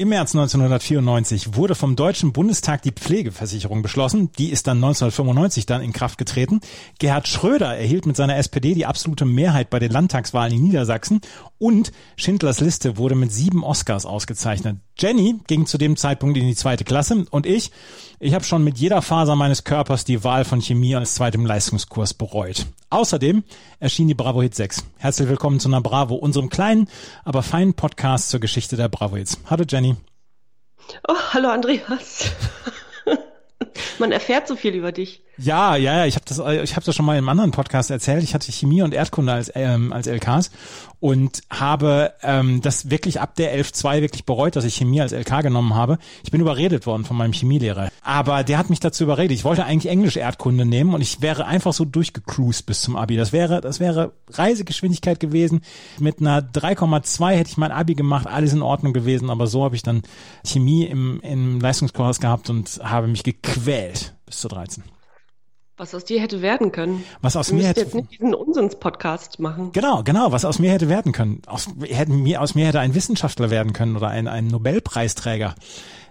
Im März 1994 wurde vom Deutschen Bundestag die Pflegeversicherung beschlossen. Die ist dann 1995 dann in Kraft getreten. Gerhard Schröder erhielt mit seiner SPD die absolute Mehrheit bei den Landtagswahlen in Niedersachsen und Schindlers Liste wurde mit sieben Oscars ausgezeichnet. Jenny ging zu dem Zeitpunkt in die zweite Klasse und ich, ich habe schon mit jeder Faser meines Körpers die Wahl von Chemie als zweitem Leistungskurs bereut. Außerdem erschien die Bravo Hit 6. Herzlich willkommen zu einer Bravo, unserem kleinen, aber feinen Podcast zur Geschichte der Bravo Hits. Hallo Jenny. Oh, hallo Andreas. Man erfährt so viel über dich. Ja, ja, ja. Ich habe das, ich habe das schon mal im anderen Podcast erzählt. Ich hatte Chemie und Erdkunde als ähm, als LKs und habe ähm, das wirklich ab der 11.2 wirklich bereut, dass ich Chemie als LK genommen habe. Ich bin überredet worden von meinem Chemielehrer, aber der hat mich dazu überredet. Ich wollte eigentlich Englisch Erdkunde nehmen und ich wäre einfach so durchgecruised bis zum Abi. Das wäre, das wäre Reisegeschwindigkeit gewesen. Mit einer 3,2 hätte ich mein Abi gemacht, alles in Ordnung gewesen. Aber so habe ich dann Chemie im, im Leistungskurs gehabt und habe mich gequält bis zu 13. Was aus dir hätte werden können. Was aus mir hätte jetzt nicht diesen Unsinns-Podcast machen. Genau, genau, was aus mir hätte werden können. Aus, hätte mir, aus mir hätte ein Wissenschaftler werden können oder ein, ein Nobelpreisträger.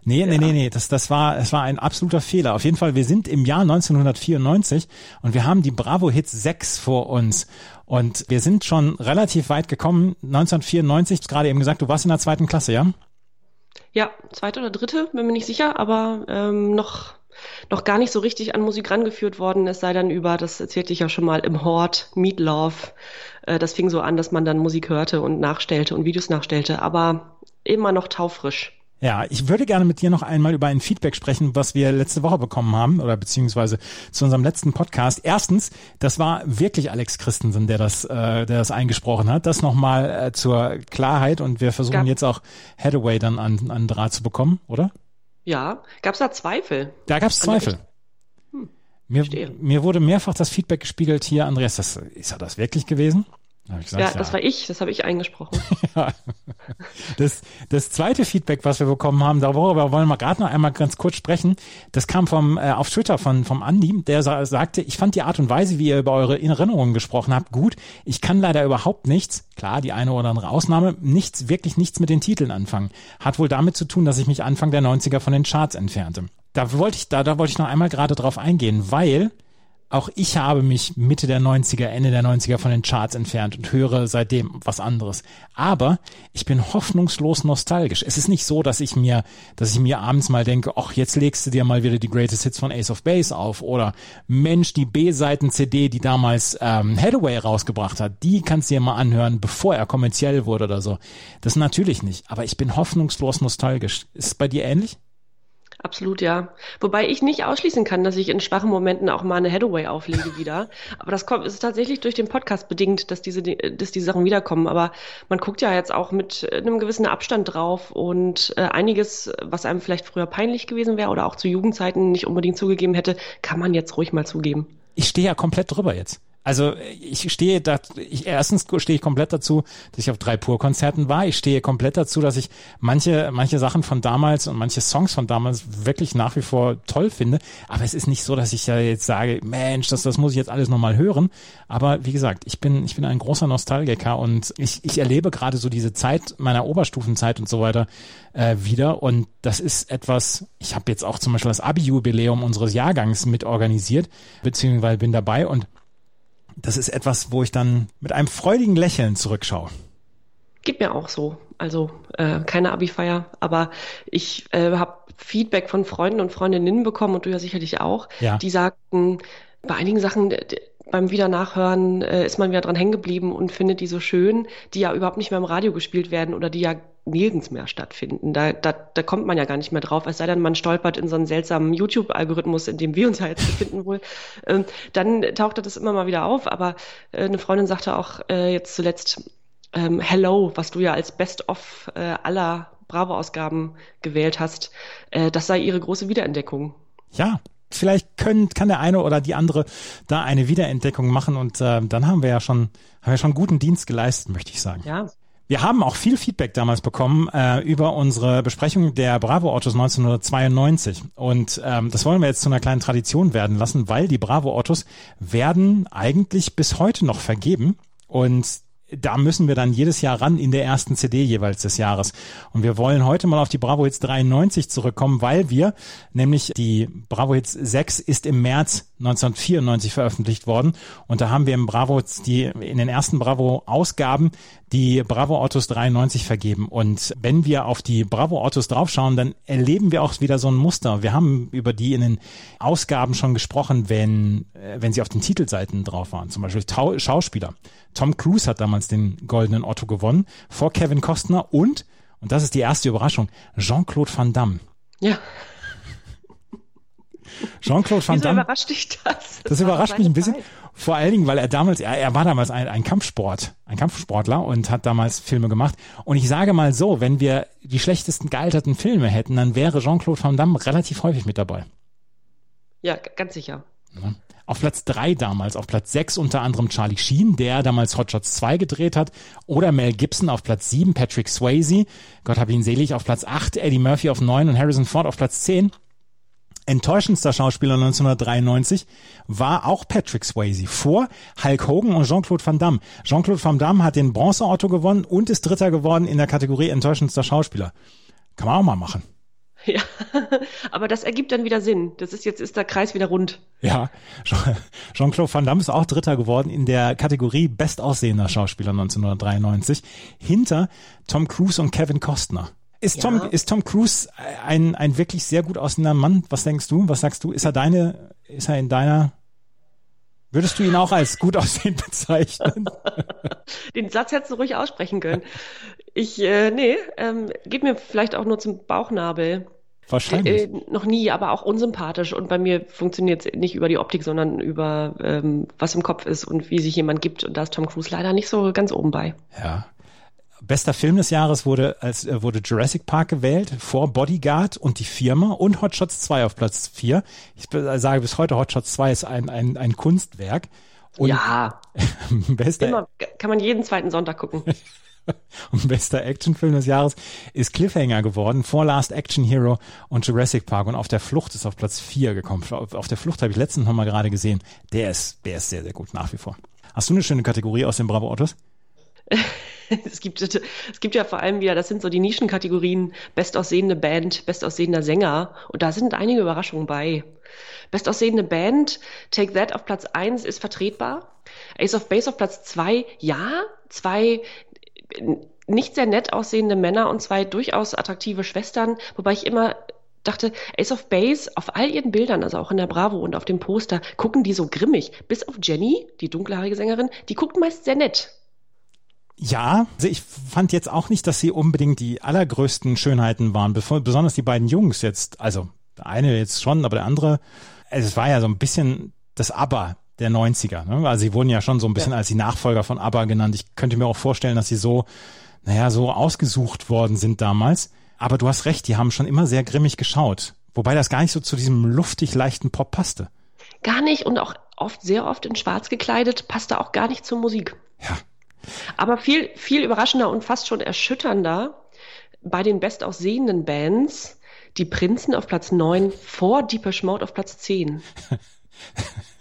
Nee, ja. nee, nee, nee, das, das war, es war ein absoluter Fehler. Auf jeden Fall, wir sind im Jahr 1994 und wir haben die Bravo Hits 6 vor uns. Und wir sind schon relativ weit gekommen. 1994, gerade eben gesagt, du warst in der zweiten Klasse, ja? Ja, zweite oder dritte, bin mir nicht sicher, aber ähm, noch noch gar nicht so richtig an Musik rangeführt worden, es sei dann über, das erzählte ich ja schon mal, im Hort, Meatloaf. Äh, das fing so an, dass man dann Musik hörte und nachstellte und Videos nachstellte, aber immer noch taufrisch. Ja, ich würde gerne mit dir noch einmal über ein Feedback sprechen, was wir letzte Woche bekommen haben oder beziehungsweise zu unserem letzten Podcast. Erstens, das war wirklich Alex Christensen, der das, äh, der das eingesprochen hat. Das nochmal äh, zur Klarheit und wir versuchen ja. jetzt auch Hathaway dann an, an Draht zu bekommen, oder? Ja, gab es da Zweifel? Da gab es Zweifel. Hm, mir, mir wurde mehrfach das Feedback gespiegelt hier, Andreas, das, ist er das wirklich gewesen? Ja, das ja. war ich, das habe ich eingesprochen. ja. das, das zweite Feedback, was wir bekommen haben, darüber wollen wir gerade noch einmal ganz kurz sprechen. Das kam vom äh, auf Twitter von vom Andi, der sa sagte, ich fand die Art und Weise, wie ihr über eure Erinnerungen gesprochen habt, gut. Ich kann leider überhaupt nichts, klar, die eine oder andere Ausnahme, nichts, wirklich nichts mit den Titeln anfangen. Hat wohl damit zu tun, dass ich mich Anfang der 90er von den Charts entfernte. Da wollte ich, da, da wollte ich noch einmal gerade drauf eingehen, weil auch ich habe mich Mitte der 90er, Ende der 90er von den Charts entfernt und höre seitdem was anderes. Aber ich bin hoffnungslos nostalgisch. Es ist nicht so, dass ich mir, dass ich mir abends mal denke, ach, jetzt legst du dir mal wieder die Greatest Hits von Ace of Base auf oder Mensch, die B-Seiten-CD, die damals ähm, Hathaway rausgebracht hat, die kannst du dir mal anhören, bevor er kommerziell wurde oder so. Das natürlich nicht. Aber ich bin hoffnungslos nostalgisch. Ist es bei dir ähnlich? Absolut, ja. Wobei ich nicht ausschließen kann, dass ich in schwachen Momenten auch mal eine Hathaway auflege wieder. Aber das kommt, ist tatsächlich durch den Podcast bedingt, dass diese, dass die Sachen wiederkommen. Aber man guckt ja jetzt auch mit einem gewissen Abstand drauf und äh, einiges, was einem vielleicht früher peinlich gewesen wäre oder auch zu Jugendzeiten nicht unbedingt zugegeben hätte, kann man jetzt ruhig mal zugeben. Ich stehe ja komplett drüber jetzt. Also ich stehe da, ich, erstens stehe ich komplett dazu, dass ich auf drei Pur-Konzerten war. Ich stehe komplett dazu, dass ich manche, manche Sachen von damals und manche Songs von damals wirklich nach wie vor toll finde. Aber es ist nicht so, dass ich ja jetzt sage, Mensch, das, das muss ich jetzt alles nochmal hören. Aber wie gesagt, ich bin, ich bin ein großer Nostalgiker und ich, ich erlebe gerade so diese Zeit meiner Oberstufenzeit und so weiter äh, wieder. Und das ist etwas, ich habe jetzt auch zum Beispiel das Abi-Jubiläum unseres Jahrgangs mit organisiert, beziehungsweise bin dabei und das ist etwas, wo ich dann mit einem freudigen Lächeln zurückschaue. Geht mir auch so. Also äh, keine Abi-Feier, aber ich äh, habe Feedback von Freunden und Freundinnen bekommen und du ja sicherlich auch, ja. die sagten, bei einigen Sachen beim Wiedernachhören äh, ist man wieder dran hängen geblieben und findet die so schön, die ja überhaupt nicht mehr im Radio gespielt werden oder die ja nirgends mehr stattfinden. Da, da, da kommt man ja gar nicht mehr drauf, es sei denn, man stolpert in so einen seltsamen YouTube-Algorithmus, in dem wir uns ja jetzt befinden wohl. Ähm, dann taucht das immer mal wieder auf, aber äh, eine Freundin sagte auch äh, jetzt zuletzt, ähm, Hello, was du ja als Best-of äh, aller Bravo-Ausgaben gewählt hast, äh, das sei ihre große Wiederentdeckung. Ja, vielleicht können, kann der eine oder die andere da eine Wiederentdeckung machen und äh, dann haben wir ja schon, haben wir schon guten Dienst geleistet, möchte ich sagen. Ja. Wir haben auch viel Feedback damals bekommen äh, über unsere Besprechung der Bravo Autos 1992 und ähm, das wollen wir jetzt zu einer kleinen Tradition werden lassen, weil die Bravo Autos werden eigentlich bis heute noch vergeben und da müssen wir dann jedes Jahr ran in der ersten CD jeweils des Jahres. Und wir wollen heute mal auf die Bravo Hits 93 zurückkommen, weil wir, nämlich die Bravo Hits 6 ist im März 1994 veröffentlicht worden. Und da haben wir im Bravo, die, in den ersten Bravo Ausgaben die Bravo Autos 93 vergeben. Und wenn wir auf die Bravo Autos draufschauen, dann erleben wir auch wieder so ein Muster. Wir haben über die in den Ausgaben schon gesprochen, wenn, äh, wenn sie auf den Titelseiten drauf waren. Zum Beispiel Tau Schauspieler. Tom Cruise hat damals den goldenen Otto gewonnen vor Kevin Costner und, und das ist die erste Überraschung, Jean-Claude Van Damme. Ja. Jean-Claude Van Damme. überrascht dich das? Das, das überrascht mich ein bisschen. Zeit. Vor allen Dingen, weil er damals, er, er war damals ein, ein Kampfsport, ein Kampfsportler und hat damals Filme gemacht. Und ich sage mal so, wenn wir die schlechtesten gealterten Filme hätten, dann wäre Jean-Claude Van Damme relativ häufig mit dabei. Ja, ganz sicher. Ja. Auf Platz drei damals, auf Platz sechs unter anderem Charlie Sheen, der damals Hot Shots 2 gedreht hat. Oder Mel Gibson auf Platz sieben, Patrick Swayze, Gott hab ihn selig, auf Platz acht, Eddie Murphy auf neun und Harrison Ford auf Platz zehn. Enttäuschendster Schauspieler 1993 war auch Patrick Swayze vor Hulk Hogan und Jean-Claude Van Damme. Jean-Claude Van Damme hat den Bronze-Otto gewonnen und ist Dritter geworden in der Kategorie enttäuschendster Schauspieler. Kann man auch mal machen. Ja, aber das ergibt dann wieder Sinn. Das ist jetzt ist der Kreis wieder rund. Ja, Jean-Claude Van Damme ist auch Dritter geworden in der Kategorie Bestaussehender Schauspieler 1993 hinter Tom Cruise und Kevin Costner. Ist Tom, ja. ist Tom Cruise ein, ein wirklich sehr gut aussehender Mann? Was denkst du? Was sagst du? Ist er deine, ist er in deiner, würdest du ihn auch als gut aussehend bezeichnen? Den Satz hättest du ruhig aussprechen können. Ich, äh, nee, ähm, gib mir vielleicht auch nur zum Bauchnabel. Wahrscheinlich. Äh, noch nie, aber auch unsympathisch. Und bei mir funktioniert es nicht über die Optik, sondern über ähm, was im Kopf ist und wie sich jemand gibt. Und da ist Tom Cruise leider nicht so ganz oben bei. Ja. Bester Film des Jahres wurde als äh, wurde Jurassic Park gewählt, vor Bodyguard und die Firma und Hot Shots 2 auf Platz 4. Ich sage bis heute, Hot Shots 2 ist ein, ein, ein Kunstwerk. Und ja. bester, Immer, kann man jeden zweiten Sonntag gucken. Und bester Actionfilm des Jahres ist Cliffhanger geworden, vor Last Action Hero und Jurassic Park. Und auf der Flucht ist auf Platz 4 gekommen. Auf der Flucht habe ich letztens noch mal gerade gesehen. Der ist, der ist sehr, sehr gut nach wie vor. Hast du eine schöne Kategorie aus den Bravo Autos? es gibt, es gibt ja vor allem wieder, das sind so die Nischenkategorien, bestaussehende Band, bestaussehender Sänger. Und da sind einige Überraschungen bei. Bestaussehende Band, Take That auf Platz 1 ist vertretbar. Ace of Base auf Platz 2, ja. Zwei nicht sehr nett aussehende Männer und zwei durchaus attraktive Schwestern, wobei ich immer dachte, Ace of Base auf all ihren Bildern, also auch in der Bravo und auf dem Poster, gucken die so grimmig. Bis auf Jenny, die dunkelhaarige Sängerin, die guckt meist sehr nett. Ja, also ich fand jetzt auch nicht, dass sie unbedingt die allergrößten Schönheiten waren, besonders die beiden Jungs jetzt, also der eine jetzt schon, aber der andere, also es war ja so ein bisschen das Aber der 90er. Ne? Also sie wurden ja schon so ein bisschen ja. als die Nachfolger von ABBA genannt. Ich könnte mir auch vorstellen, dass sie so, naja, so ausgesucht worden sind damals. Aber du hast recht, die haben schon immer sehr grimmig geschaut. Wobei das gar nicht so zu diesem luftig leichten Pop passte. Gar nicht und auch oft, sehr oft in schwarz gekleidet, passte auch gar nicht zur Musik. Ja. Aber viel, viel überraschender und fast schon erschütternder bei den bestaussehenden Bands die Prinzen auf Platz 9 vor Deepesh Mode auf Platz 10.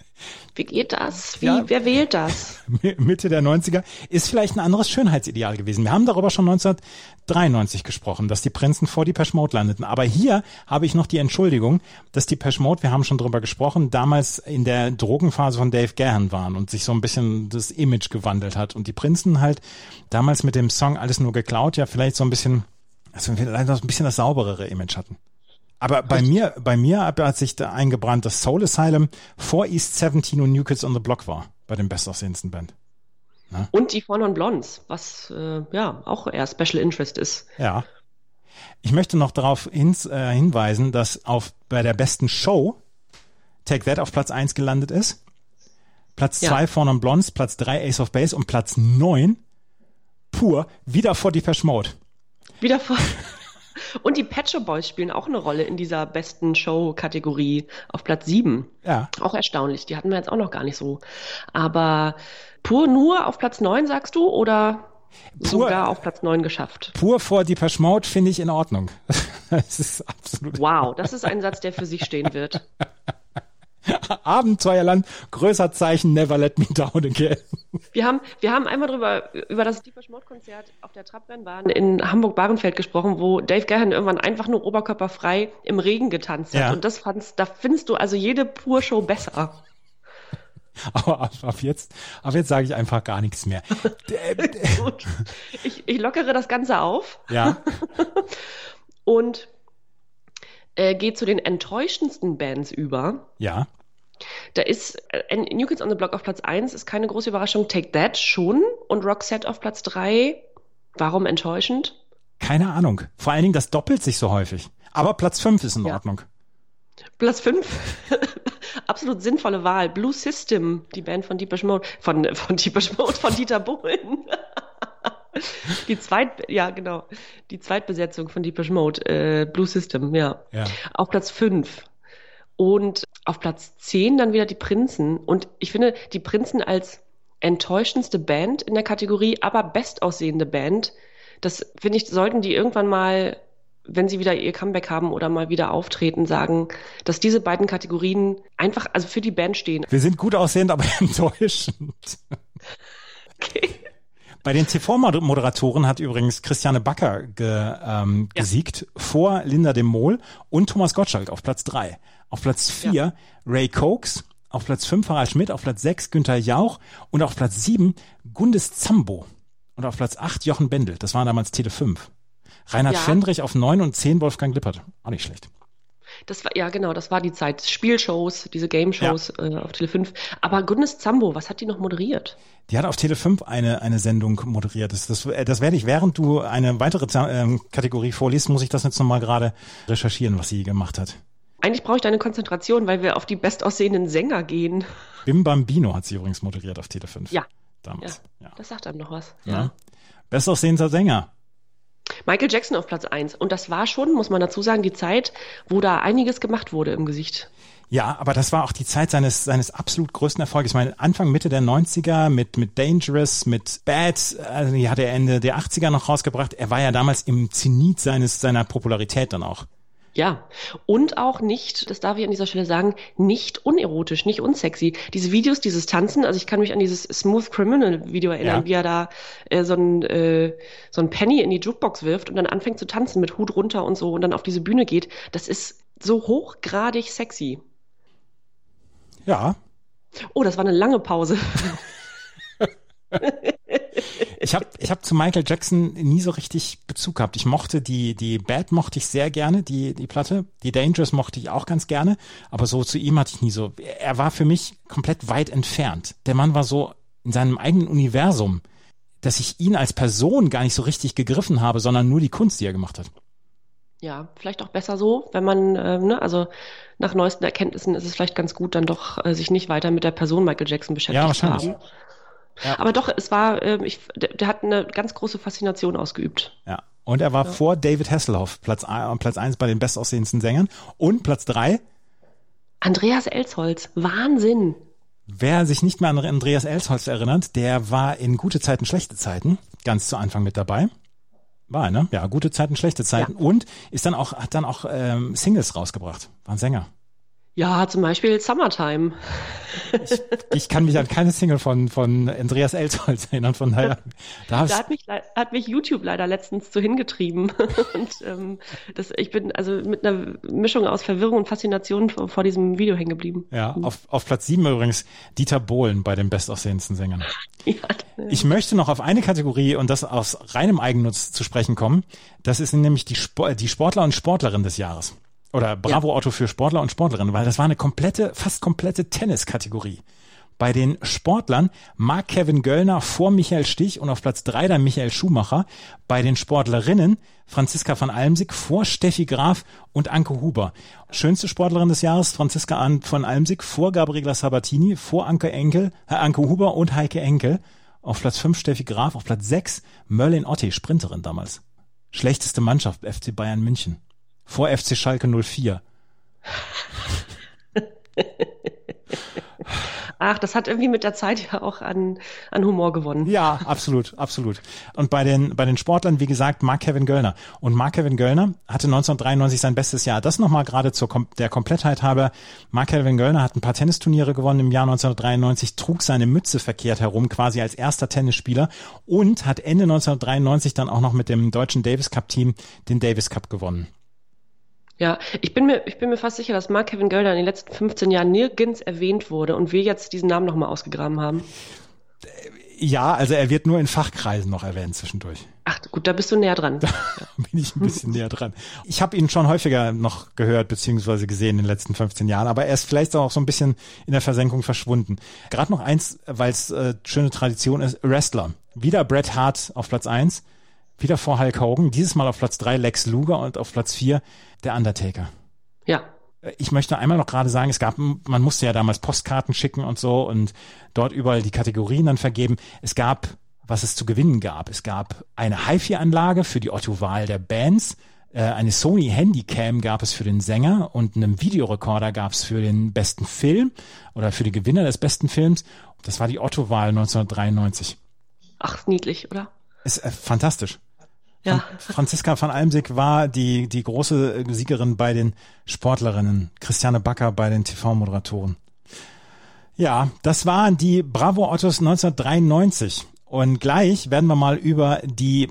Wie geht das? Wie, ja, wer wählt das? Mitte der 90er ist vielleicht ein anderes Schönheitsideal gewesen. Wir haben darüber schon 1993 gesprochen, dass die Prinzen vor die Mode landeten. Aber hier habe ich noch die Entschuldigung, dass die Mode, wir haben schon darüber gesprochen, damals in der Drogenphase von Dave Gahan waren und sich so ein bisschen das Image gewandelt hat. Und die Prinzen halt damals mit dem Song Alles nur geklaut, ja vielleicht so ein bisschen, also vielleicht noch ein bisschen das sauberere Image hatten. Aber bei mir, bei mir hat sich da eingebrannt, dass Soul Asylum vor East 17 und New Kids on the Block war, bei dem bestaussehendsten Band. Na? Und die Four Non Blondes, was äh, ja auch eher Special Interest ist. Ja. Ich möchte noch darauf hin, äh, hinweisen, dass auf bei der besten Show Take That auf Platz 1 gelandet ist. Platz 2 ja. Four Non Blondes, Platz 3 Ace of Base und Platz 9 pur wieder vor die Mode. Wieder vor Und die Pet Shop Boys spielen auch eine Rolle in dieser besten Show-Kategorie auf Platz 7. Ja. Auch erstaunlich. Die hatten wir jetzt auch noch gar nicht so. Aber pur nur auf Platz 9, sagst du? Oder pur, sogar auf Platz 9 geschafft? Pur vor Deepesh Mode finde ich in Ordnung. das ist absolut. Wow, das ist ein Satz, der für sich stehen wird. Abenteuerland, größer Zeichen, never let me down again. Wir haben, wir haben einmal drüber, über das Deepesh Mode Konzert auf der Trabrennbahn in Hamburg-Bahrenfeld gesprochen, wo Dave Gahan irgendwann einfach nur oberkörperfrei im Regen getanzt hat. Ja. Und das fandst, da findest du also jede Pur-Show besser. Aber ab, ab jetzt, ab jetzt sage ich einfach gar nichts mehr. Gut. Ich, ich lockere das Ganze auf. Ja. Und äh, geht zu den enttäuschendsten Bands über. Ja. Da ist äh, New Kids on the Block auf Platz 1, ist keine große Überraschung. Take That schon und Roxette auf Platz 3. Warum enttäuschend? Keine Ahnung. Vor allen Dingen, das doppelt sich so häufig. Aber Platz 5 ist in ja. Ordnung. Platz 5? Absolut sinnvolle Wahl. Blue System, die Band von Deepesh Mode, von, von Deepesh Mode, von Dieter Bohlen. Die Zweit, ja, genau. Die Zweitbesetzung von Deepish Mode, äh, Blue System, ja. ja. Auf Platz 5. Und auf Platz 10 dann wieder die Prinzen. Und ich finde, die Prinzen als enttäuschendste Band in der Kategorie, aber bestaussehende Band, das finde ich, sollten die irgendwann mal, wenn sie wieder ihr Comeback haben oder mal wieder auftreten, sagen, dass diese beiden Kategorien einfach, also für die Band stehen. Wir sind gut aussehend, aber enttäuschend. Okay. Bei den TV-Moderatoren hat übrigens Christiane Backer ge, ähm, ja. gesiegt vor Linda de Mol und Thomas Gottschalk auf Platz drei. Auf Platz vier ja. Ray Cokes, auf Platz fünf Harald Schmidt, auf Platz sechs Günther Jauch und auf Platz sieben Gundes Zambo und auf Platz acht Jochen Bendel. Das war damals Tele 5. Reinhard ja. Fendrich auf neun und zehn Wolfgang Lippert. Auch nicht schlecht. Das war, ja genau, das war die Zeit. Spielshows, diese Game-Shows ja. äh, auf Tele 5. Aber Goodness Zambo, was hat die noch moderiert? Die hat auf Tele 5 eine, eine Sendung moderiert. Das, das, äh, das werde ich, während du eine weitere ähm, Kategorie vorliest, muss ich das jetzt nochmal gerade recherchieren, was sie gemacht hat. Eigentlich brauche ich deine Konzentration, weil wir auf die bestaussehenden Sänger gehen. Bim Bambino hat sie übrigens moderiert auf Tele 5. Ja. Damals. Ja, ja. Das sagt einem noch was. Ja. ja. Bestaussehender Sänger. Michael Jackson auf Platz 1. Und das war schon, muss man dazu sagen, die Zeit, wo da einiges gemacht wurde im Gesicht. Ja, aber das war auch die Zeit seines, seines absolut größten Erfolges. Ich meine, Anfang, Mitte der 90er mit, mit Dangerous, mit Bad, also die hat er Ende der 80er noch rausgebracht. Er war ja damals im Zenit seines, seiner Popularität dann auch. Ja, und auch nicht, das darf ich an dieser Stelle sagen, nicht unerotisch, nicht unsexy. Diese Videos, dieses Tanzen, also ich kann mich an dieses Smooth Criminal Video erinnern, ja. wie er da äh, so, ein, äh, so ein Penny in die Jukebox wirft und dann anfängt zu tanzen mit Hut runter und so und dann auf diese Bühne geht. Das ist so hochgradig sexy. Ja. Oh, das war eine lange Pause. ich habe ich hab zu Michael Jackson nie so richtig Bezug gehabt. Ich mochte die, die Bad mochte ich sehr gerne, die, die Platte. Die Dangerous mochte ich auch ganz gerne. Aber so zu ihm hatte ich nie so. Er war für mich komplett weit entfernt. Der Mann war so in seinem eigenen Universum, dass ich ihn als Person gar nicht so richtig gegriffen habe, sondern nur die Kunst, die er gemacht hat. Ja, vielleicht auch besser so, wenn man, äh, ne, also nach neuesten Erkenntnissen ist es vielleicht ganz gut, dann doch äh, sich nicht weiter mit der Person Michael Jackson beschäftigt ja, wahrscheinlich. zu haben. Ja. Aber doch, es war, äh, ich, der, der, hat eine ganz große Faszination ausgeübt. Ja. Und er war ja. vor David Hasselhoff, Platz, Platz eins bei den bestaussehendsten Sängern. Und Platz drei Andreas Elsholz. Wahnsinn. Wer sich nicht mehr an Andreas Elsholz erinnert, der war in gute Zeiten, schlechte Zeiten ganz zu Anfang mit dabei. War, ne? Ja, gute Zeiten, schlechte Zeiten. Ja. Und ist dann auch, hat dann auch ähm, Singles rausgebracht. War ein Sänger. Ja, zum Beispiel Summertime. Ich, ich kann mich an keine Single von, von Andreas Elsholz erinnern, von daher. Da, da hat, mich, hat mich YouTube leider letztens zu hingetrieben. Und ähm, das, ich bin also mit einer Mischung aus Verwirrung und Faszination vor, vor diesem Video hängen geblieben. Ja, auf, auf Platz sieben übrigens Dieter Bohlen bei den bestaussehendsten Sängern. Ja, ich möchte noch auf eine Kategorie und das aus reinem Eigennutz zu sprechen kommen. Das ist nämlich die, Sport, die Sportler und Sportlerin des Jahres. Oder Bravo Auto für Sportler und Sportlerinnen, weil das war eine komplette, fast komplette Tenniskategorie. Bei den Sportlern Mark Kevin Göllner vor Michael Stich und auf Platz drei dann Michael Schumacher. Bei den Sportlerinnen Franziska van Almsig vor Steffi Graf und Anke Huber. Schönste Sportlerin des Jahres Franziska von Almsig vor Gabriela Sabatini, vor Anke Enkel, äh, Anke Huber und Heike Enkel. Auf Platz fünf Steffi Graf, auf Platz sechs Merlin Otti, Sprinterin damals. Schlechteste Mannschaft, FC Bayern München. Vor FC Schalke 04. Ach, das hat irgendwie mit der Zeit ja auch an, an Humor gewonnen. Ja, absolut, absolut. Und bei den, bei den Sportlern, wie gesagt, Mark Kevin Göllner. Und Mark Kevin Göllner hatte 1993 sein bestes Jahr. Das nochmal gerade zur der Komplettheit habe. Mark Kevin Göllner hat ein paar Tennisturniere gewonnen im Jahr 1993, trug seine Mütze verkehrt herum, quasi als erster Tennisspieler und hat Ende 1993 dann auch noch mit dem deutschen Davis Cup Team den Davis Cup gewonnen. Ja, ich bin mir, ich bin mir fast sicher, dass Mark Kevin Gölder in den letzten 15 Jahren nirgends erwähnt wurde und wir jetzt diesen Namen nochmal ausgegraben haben. Ja, also er wird nur in Fachkreisen noch erwähnt zwischendurch. Ach gut, da bist du näher dran. Da bin ich ein bisschen näher dran. Ich habe ihn schon häufiger noch gehört beziehungsweise gesehen in den letzten 15 Jahren, aber er ist vielleicht auch so ein bisschen in der Versenkung verschwunden. Gerade noch eins, weil es äh, schöne Tradition ist, Wrestler. Wieder Bret Hart auf Platz eins wieder vor Hulk Hogan, dieses Mal auf Platz drei Lex Luger und auf Platz vier der Undertaker. Ja. Ich möchte einmal noch gerade sagen, es gab, man musste ja damals Postkarten schicken und so und dort überall die Kategorien dann vergeben. Es gab, was es zu gewinnen gab. Es gab eine HiFi-Anlage für die Otto-Wahl der Bands, äh, eine Sony Handycam gab es für den Sänger und einen Videorekorder gab es für den besten Film oder für die Gewinner des besten Films. Das war die Otto-Wahl 1993. Ach, niedlich, oder? Ist äh, fantastisch. Ja. Franziska van Almsick war die, die große Siegerin bei den Sportlerinnen. Christiane Backer bei den TV-Moderatoren. Ja, das waren die Bravo Ottos 1993. Und gleich werden wir mal über die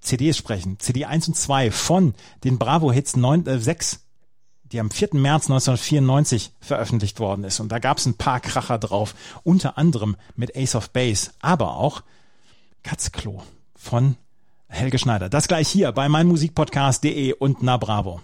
CDs sprechen. CD 1 und 2 von den Bravo Hits 9, äh, 6, die am 4. März 1994 veröffentlicht worden ist. Und da gab es ein paar Kracher drauf. Unter anderem mit Ace of Base, aber auch Katzklo von Helge Schneider. Das gleich hier bei meinmusikpodcast.de und Na Bravo.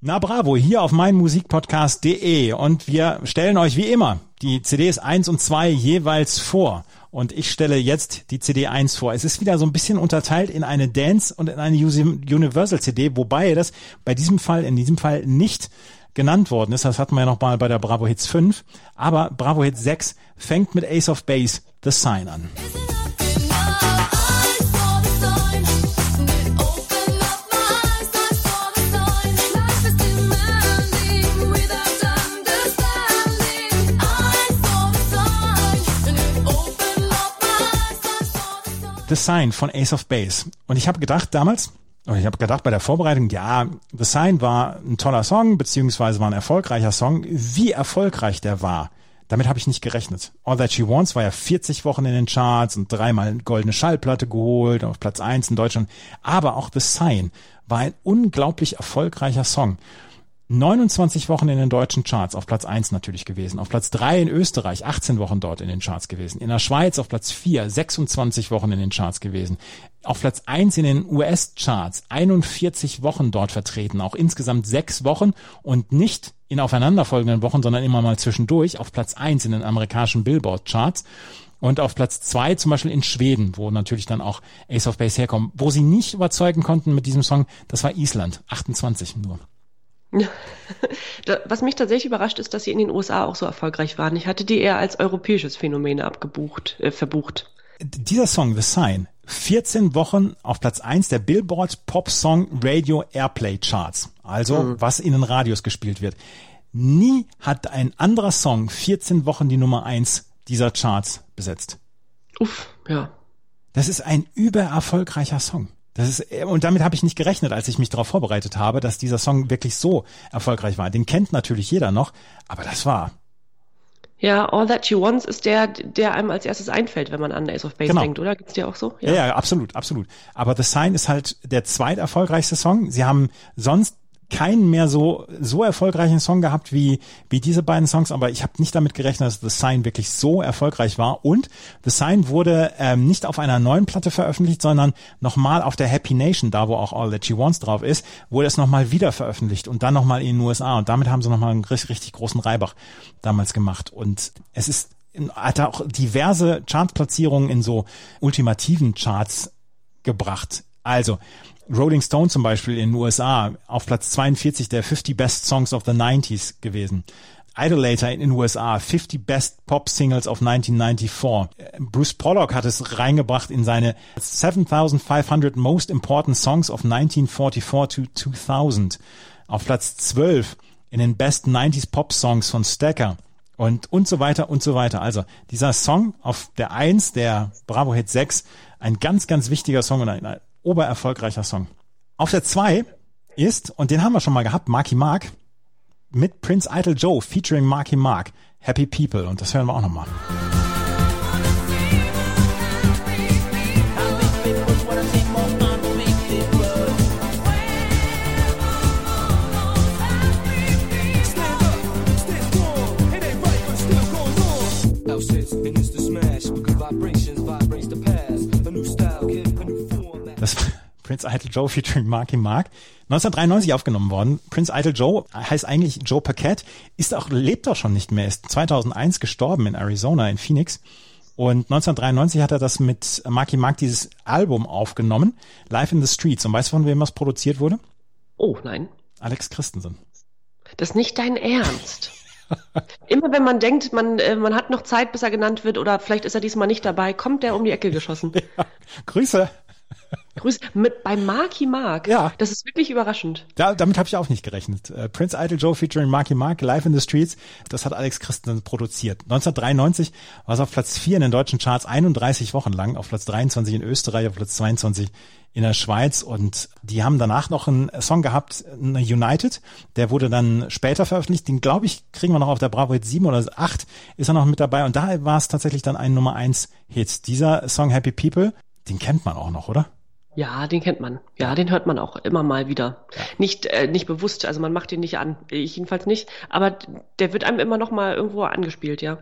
Na Bravo, hier auf meinmusikpodcast.de und wir stellen euch wie immer die CDs 1 und 2 jeweils vor. Und ich stelle jetzt die CD 1 vor. Es ist wieder so ein bisschen unterteilt in eine Dance und in eine Universal CD, wobei das bei diesem Fall, in diesem Fall nicht genannt worden ist. Das hatten wir ja noch mal bei der Bravo Hits 5. Aber Bravo Hits 6 fängt mit Ace of Base, The Sign an. The Sign von Ace of Base. Und ich habe gedacht damals, ich habe gedacht bei der Vorbereitung, ja, The Sign war ein toller Song, beziehungsweise war ein erfolgreicher Song. Wie erfolgreich der war, damit habe ich nicht gerechnet. All That She Wants war ja 40 Wochen in den Charts und dreimal goldene Schallplatte geholt, auf Platz eins in Deutschland. Aber auch The Sign war ein unglaublich erfolgreicher Song. 29 Wochen in den deutschen Charts, auf Platz 1 natürlich gewesen, auf Platz 3 in Österreich, 18 Wochen dort in den Charts gewesen, in der Schweiz auf Platz 4, 26 Wochen in den Charts gewesen, auf Platz 1 in den US-Charts, 41 Wochen dort vertreten, auch insgesamt sechs Wochen und nicht in aufeinanderfolgenden Wochen, sondern immer mal zwischendurch auf Platz 1 in den amerikanischen Billboard-Charts. Und auf Platz zwei zum Beispiel in Schweden, wo natürlich dann auch Ace of Base herkommt. Wo sie nicht überzeugen konnten mit diesem Song, das war Island, 28 nur. Was mich tatsächlich überrascht ist, dass sie in den USA auch so erfolgreich waren. Ich hatte die eher als europäisches Phänomen abgebucht, äh, verbucht. Dieser Song, The Sign, 14 Wochen auf Platz 1 der Billboard Pop Song Radio Airplay Charts. Also, mhm. was in den Radios gespielt wird. Nie hat ein anderer Song 14 Wochen die Nummer 1 dieser Charts besetzt. Uff, ja. Das ist ein übererfolgreicher Song. Das ist, und damit habe ich nicht gerechnet, als ich mich darauf vorbereitet habe, dass dieser Song wirklich so erfolgreich war. Den kennt natürlich jeder noch, aber das war. Ja, All That She Wants ist der, der einem als erstes einfällt, wenn man an Ace of Base genau. denkt, oder? Gibt's dir auch so? Ja. ja, ja, absolut, absolut. Aber The Sign ist halt der zweiterfolgreichste Song. Sie haben sonst keinen mehr so so erfolgreichen Song gehabt wie wie diese beiden Songs, aber ich habe nicht damit gerechnet, dass The Sign wirklich so erfolgreich war. Und The Sign wurde ähm, nicht auf einer neuen Platte veröffentlicht, sondern nochmal auf der Happy Nation, da wo auch All That She Wants drauf ist, wurde es nochmal wieder veröffentlicht und dann nochmal in den USA. Und damit haben sie nochmal einen richtig, richtig großen Reibach damals gemacht. Und es ist hat auch diverse Chartplatzierungen in so ultimativen Charts gebracht. Also Rolling Stone zum Beispiel in den USA auf Platz 42 der 50 Best Songs of the 90s gewesen. Idolator in den USA, 50 Best Pop Singles of 1994. Bruce Pollock hat es reingebracht in seine 7500 Most Important Songs of 1944 to 2000. Auf Platz 12 in den Best 90s Pop Songs von Stacker und und so weiter und so weiter. Also dieser Song auf der 1 der Bravo Hit 6, ein ganz, ganz wichtiger Song und ein, obererfolgreicher Song. Auf der 2 ist, und den haben wir schon mal gehabt, Marky Mark mit Prince Idol Joe featuring Marky Mark, Happy People. Und das hören wir auch nochmal. Das Prince Idol Joe featuring Marky Mark. 1993 aufgenommen worden. Prince Idol Joe heißt eigentlich Joe Paquette, ist auch, lebt auch schon nicht mehr, ist 2001 gestorben in Arizona, in Phoenix. Und 1993 hat er das mit Marky Mark dieses Album aufgenommen, Live in the Streets. Und weißt du, von wem was produziert wurde? Oh, nein. Alex Christensen. Das ist nicht dein Ernst. Immer wenn man denkt, man, äh, man hat noch Zeit, bis er genannt wird, oder vielleicht ist er diesmal nicht dabei, kommt der um die Ecke geschossen. Ja, Grüße. Grüß mit bei Marky Mark. Ja. Das ist wirklich überraschend. Da, damit habe ich auch nicht gerechnet. Äh, Prince Idol Joe featuring Marky Mark, Live in the Streets, das hat Alex Christen produziert. 1993 war es auf Platz 4 in den deutschen Charts 31 Wochen lang, auf Platz 23 in Österreich, auf Platz 22 in der Schweiz und die haben danach noch einen Song gehabt, United, der wurde dann später veröffentlicht, den glaube ich kriegen wir noch auf der Bravo Hit 7 oder 8 ist er noch mit dabei und da war es tatsächlich dann ein Nummer 1 Hit. Dieser Song Happy People, den kennt man auch noch, oder? Ja, den kennt man. Ja, den hört man auch immer mal wieder. Ja. Nicht, äh, nicht bewusst, also man macht den nicht an. Ich jedenfalls nicht. Aber der wird einem immer noch mal irgendwo angespielt, ja.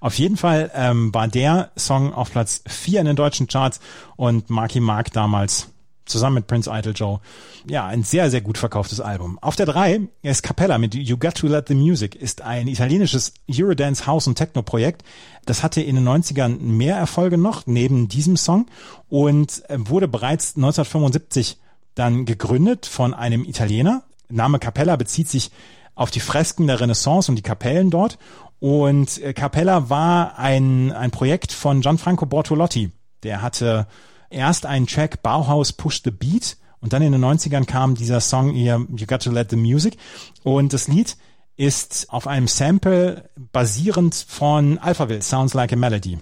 Auf jeden Fall ähm, war der Song auf Platz 4 in den deutschen Charts und Marky Mark damals zusammen mit Prince Idol Joe. Ja, ein sehr, sehr gut verkauftes Album. Auf der 3 ist Capella mit You Got to Let the Music, ist ein italienisches Eurodance House und Techno Projekt. Das hatte in den 90ern mehr Erfolge noch, neben diesem Song, und äh, wurde bereits 1975 dann gegründet von einem Italiener. Name Capella bezieht sich auf die Fresken der Renaissance und die Kapellen dort. Und äh, Capella war ein, ein Projekt von Gianfranco Bortolotti. Der hatte erst einen Track Bauhaus Push the Beat und dann in den 90ern kam dieser Song hier You Got to Let the Music und das Lied ist auf einem Sample basierend von Alphaville, Sounds Like a Melody.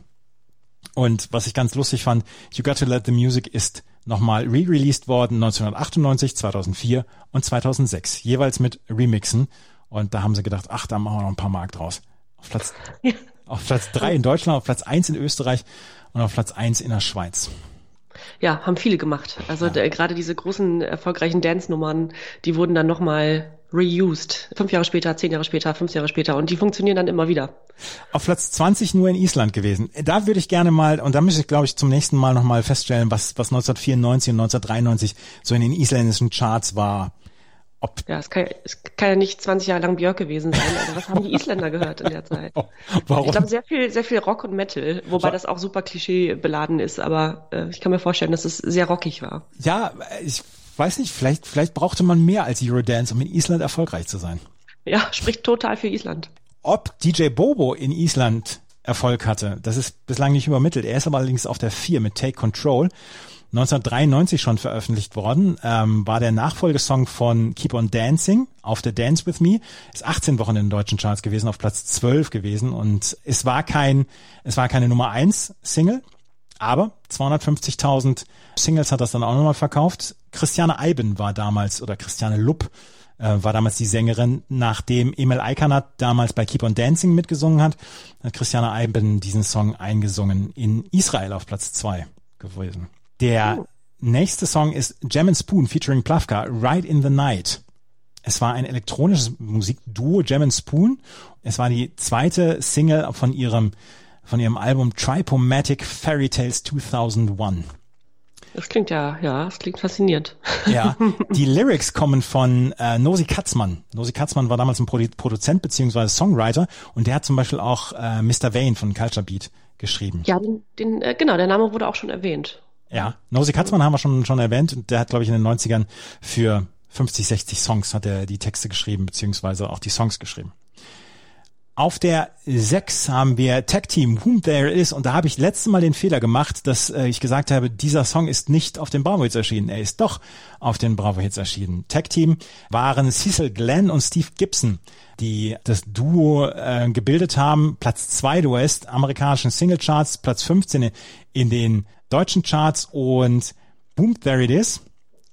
Und was ich ganz lustig fand, You Got to Let the Music ist nochmal re-released worden 1998, 2004 und 2006, jeweils mit Remixen. Und da haben sie gedacht, ach, da machen wir noch ein paar Mark draus. Auf Platz, ja. auf Platz drei in Deutschland, auf Platz eins in Österreich und auf Platz eins in der Schweiz. Ja, haben viele gemacht. Also ja. gerade diese großen erfolgreichen Dance-Nummern, die wurden dann nochmal reused. Fünf Jahre später, zehn Jahre später, fünf Jahre später und die funktionieren dann immer wieder. Auf Platz 20 nur in Island gewesen. Da würde ich gerne mal, und da müsste ich glaube ich zum nächsten Mal nochmal feststellen, was, was 1994 und 1993 so in den isländischen Charts war. Ob ja, es kann, es kann ja nicht 20 Jahre lang Björk gewesen sein. Also was haben die Isländer gehört in der Zeit? Oh, warum? Ich glaube sehr viel, sehr viel Rock und Metal, wobei das auch super Klischee beladen ist. Aber äh, ich kann mir vorstellen, dass es sehr rockig war. Ja, ich weiß nicht. Vielleicht, vielleicht brauchte man mehr als Eurodance, um in Island erfolgreich zu sein. Ja, spricht total für Island. Ob DJ Bobo in Island Erfolg hatte, das ist bislang nicht übermittelt. Er ist aber allerdings auf der 4 mit Take Control. 1993 schon veröffentlicht worden, ähm, war der Nachfolgesong von Keep on Dancing auf The Dance With Me, ist 18 Wochen in den deutschen Charts gewesen, auf Platz 12 gewesen und es war kein, es war keine Nummer 1 Single, aber 250.000 Singles hat das dann auch nochmal verkauft. Christiane Eiben war damals, oder Christiane Lupp, äh, war damals die Sängerin, nachdem Emil Eikanat damals bei Keep on Dancing mitgesungen hat, hat Christiane Eiben diesen Song eingesungen in Israel auf Platz 2 gewesen. Der oh. nächste Song ist Jam and Spoon featuring Plavka, Ride in the Night. Es war ein elektronisches Musikduo, Jam and Spoon. Es war die zweite Single von ihrem, von ihrem Album Tripomatic Fairy Tales 2001. Das klingt ja, ja, das klingt faszinierend. Ja, die Lyrics kommen von äh, Nosi Katzmann. Nosi Katzmann war damals ein Produ Produzent beziehungsweise Songwriter und der hat zum Beispiel auch äh, Mr. Vane von Culture Beat geschrieben. Ja, den, den äh, genau, der Name wurde auch schon erwähnt. Ja, Nosy Katzmann haben wir schon, schon erwähnt und der hat, glaube ich, in den 90ern für 50, 60 Songs hat er die Texte geschrieben, beziehungsweise auch die Songs geschrieben. Auf der 6 haben wir Tag Team Whom There Is und da habe ich letztes Mal den Fehler gemacht, dass äh, ich gesagt habe, dieser Song ist nicht auf den Bravo Hits erschienen. Er ist doch auf den Bravo Hits erschienen. Tag Team waren Cecil Glenn und Steve Gibson, die das Duo äh, gebildet haben. Platz 2 du West, amerikanischen Single Charts, Platz 15 in den deutschen Charts und Boom There It Is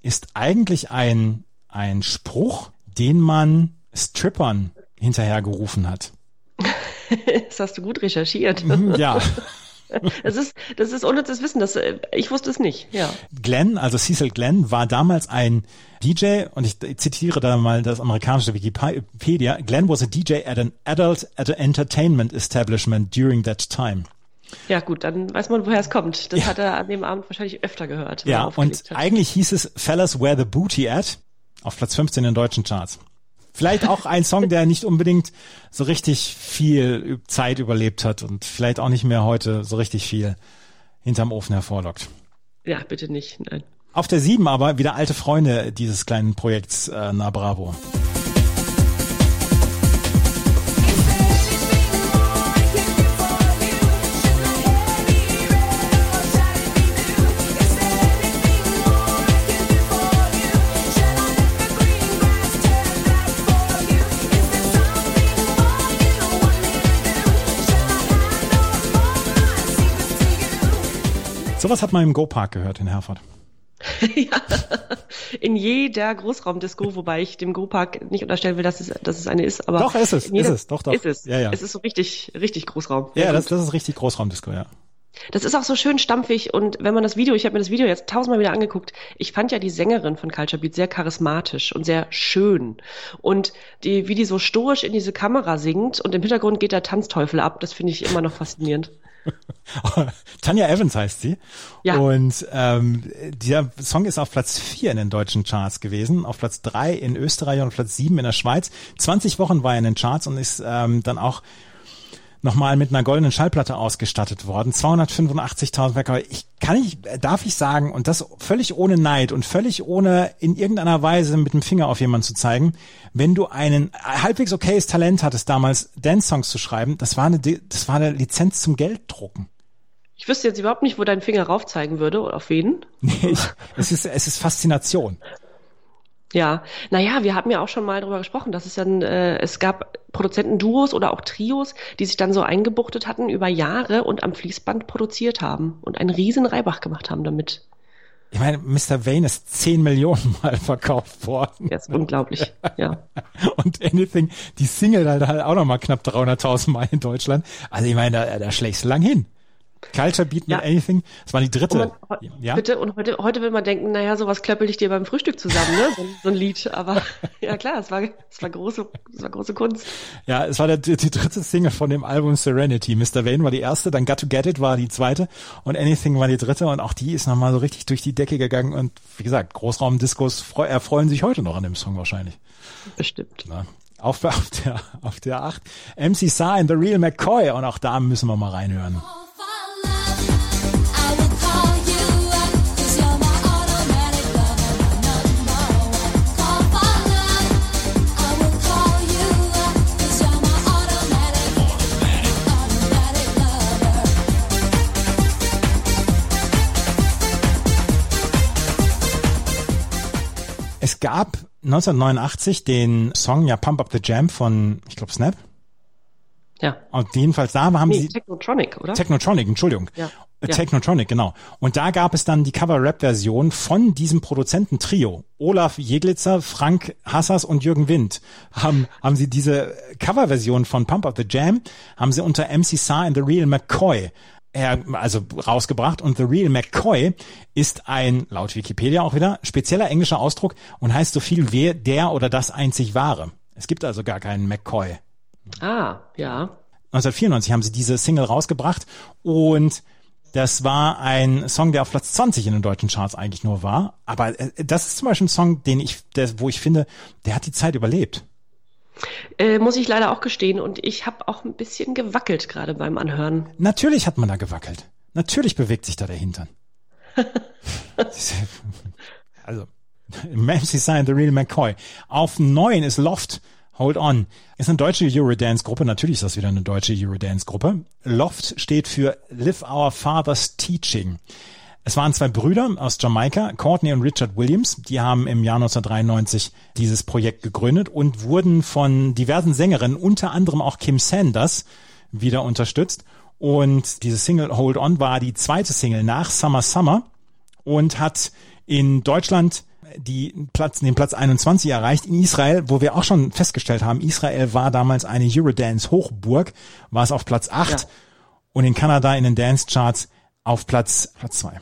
ist eigentlich ein, ein Spruch, den man Strippern hinterhergerufen hat. das hast du gut recherchiert. Mhm, ja. Das ist, das ist unnützes Wissen. Das, äh, ich wusste es nicht. Ja. Glenn, also Cecil Glenn, war damals ein DJ und ich zitiere da mal das amerikanische Wikipedia. Glenn was a DJ at an adult at an entertainment establishment during that time. Ja gut, dann weiß man, woher es kommt. Das ja. hat er an dem Abend wahrscheinlich öfter gehört. Ja, und hat. eigentlich hieß es Fellas Where the Booty at auf Platz 15 in den deutschen Charts. Vielleicht auch ein Song, der nicht unbedingt so richtig viel Zeit überlebt hat und vielleicht auch nicht mehr heute so richtig viel hinterm Ofen hervorlockt. Ja, bitte nicht, nein. Auf der 7 aber wieder alte Freunde dieses kleinen Projekts äh, Na Bravo. Sowas hat man im Go-Park gehört in Herford. ja, in jeder Großraumdisco, wobei ich dem Go-Park nicht unterstellen will, dass es, dass es eine ist, aber. Doch, ist es, jeder, ist es, doch, doch. Ist es. Ja, ja. Es ist so richtig, richtig Großraum. Ja, das, das ist richtig Großraumdisco, ja. Das ist auch so schön stampfig und wenn man das Video, ich habe mir das Video jetzt tausendmal wieder angeguckt, ich fand ja die Sängerin von Culture Beat sehr charismatisch und sehr schön und die, wie die so stoisch in diese Kamera singt und im Hintergrund geht der Tanzteufel ab, das finde ich immer noch faszinierend. Tanja Evans heißt sie. Ja. Und ähm, dieser Song ist auf Platz 4 in den deutschen Charts gewesen, auf Platz 3 in Österreich und auf Platz 7 in der Schweiz. 20 Wochen war er in den Charts und ist ähm, dann auch nochmal mit einer goldenen Schallplatte ausgestattet worden. 285.000 Verkäufe. Ich kann ich, darf ich sagen, und das völlig ohne Neid und völlig ohne in irgendeiner Weise mit dem Finger auf jemanden zu zeigen, wenn du einen halbwegs okayes Talent hattest, damals Dance-Songs zu schreiben, das war eine, das war eine Lizenz zum Gelddrucken. Ich wüsste jetzt überhaupt nicht, wo dein Finger rauf zeigen würde oder auf wen. Nee, ich, es ist, es ist Faszination. Ja, naja, wir haben ja auch schon mal darüber gesprochen, dass es dann, äh, es gab Produzentenduos oder auch Trios, die sich dann so eingebuchtet hatten über Jahre und am Fließband produziert haben und einen riesen Reibach gemacht haben damit. Ich meine, Mr. Vane ist 10 Millionen Mal verkauft worden. Ja, ist unglaublich, ja. Und Anything, die Single halt auch nochmal knapp 300.000 Mal in Deutschland. Also ich meine, da, da schlägst du lang hin. Culture Beat ja. Anything. Das war die dritte. Und man, ja? Bitte, und heute, heute will man denken, naja, sowas klöppel ich dir beim Frühstück zusammen, ne? So, so ein Lied. Aber ja klar, es war, es war große, es war große Kunst. Ja, es war der, die, dritte Single von dem Album Serenity. Mr. Wayne war die erste, dann Got to Get It war die zweite und Anything war die dritte und auch die ist nochmal so richtig durch die Decke gegangen und wie gesagt, Großraumdiskos erfreuen sich heute noch an dem Song wahrscheinlich. Bestimmt. Na, auf, auf der, auf der 8. MC Sa and The Real McCoy und auch da müssen wir mal reinhören. Es gab 1989 den Song ja Pump Up the Jam von, ich glaube, Snap. Ja. Und jedenfalls da haben nee, sie. Technotronic, oder? Technotronic, Entschuldigung. Ja. Äh, Technotronic, genau. Und da gab es dann die Cover-Rap-Version von diesem Produzententrio. Olaf Jeglitzer, Frank Hassas und Jürgen Wind haben, haben sie diese Cover-Version von Pump Up the Jam, haben sie unter MC Sa and The Real McCoy also rausgebracht und The Real McCoy ist ein, laut Wikipedia auch wieder, spezieller englischer Ausdruck und heißt so viel wie der oder das einzig wahre. Es gibt also gar keinen McCoy. Ah, ja. 1994 haben sie diese Single rausgebracht und das war ein Song, der auf Platz 20 in den deutschen Charts eigentlich nur war. Aber äh, das ist zum Beispiel ein Song, den ich, der, wo ich finde, der hat die Zeit überlebt. Äh, muss ich leider auch gestehen. Und ich habe auch ein bisschen gewackelt gerade beim Anhören. Natürlich hat man da gewackelt. Natürlich bewegt sich da der Hintern. also, Mamsie Sign, The Real McCoy. Auf neun ist Loft Hold On ist eine deutsche Eurodance-Gruppe. Natürlich ist das wieder eine deutsche Eurodance-Gruppe. Loft steht für Live Our Father's Teaching. Es waren zwei Brüder aus Jamaika, Courtney und Richard Williams. Die haben im Jahr 1993 dieses Projekt gegründet und wurden von diversen Sängerinnen, unter anderem auch Kim Sanders, wieder unterstützt. Und diese Single Hold On war die zweite Single nach Summer Summer und hat in Deutschland die Platz, den Platz 21 erreicht. In Israel, wo wir auch schon festgestellt haben, Israel war damals eine Eurodance-Hochburg, war es auf Platz 8 ja. und in Kanada in den Dance-Charts auf Platz, Platz 2.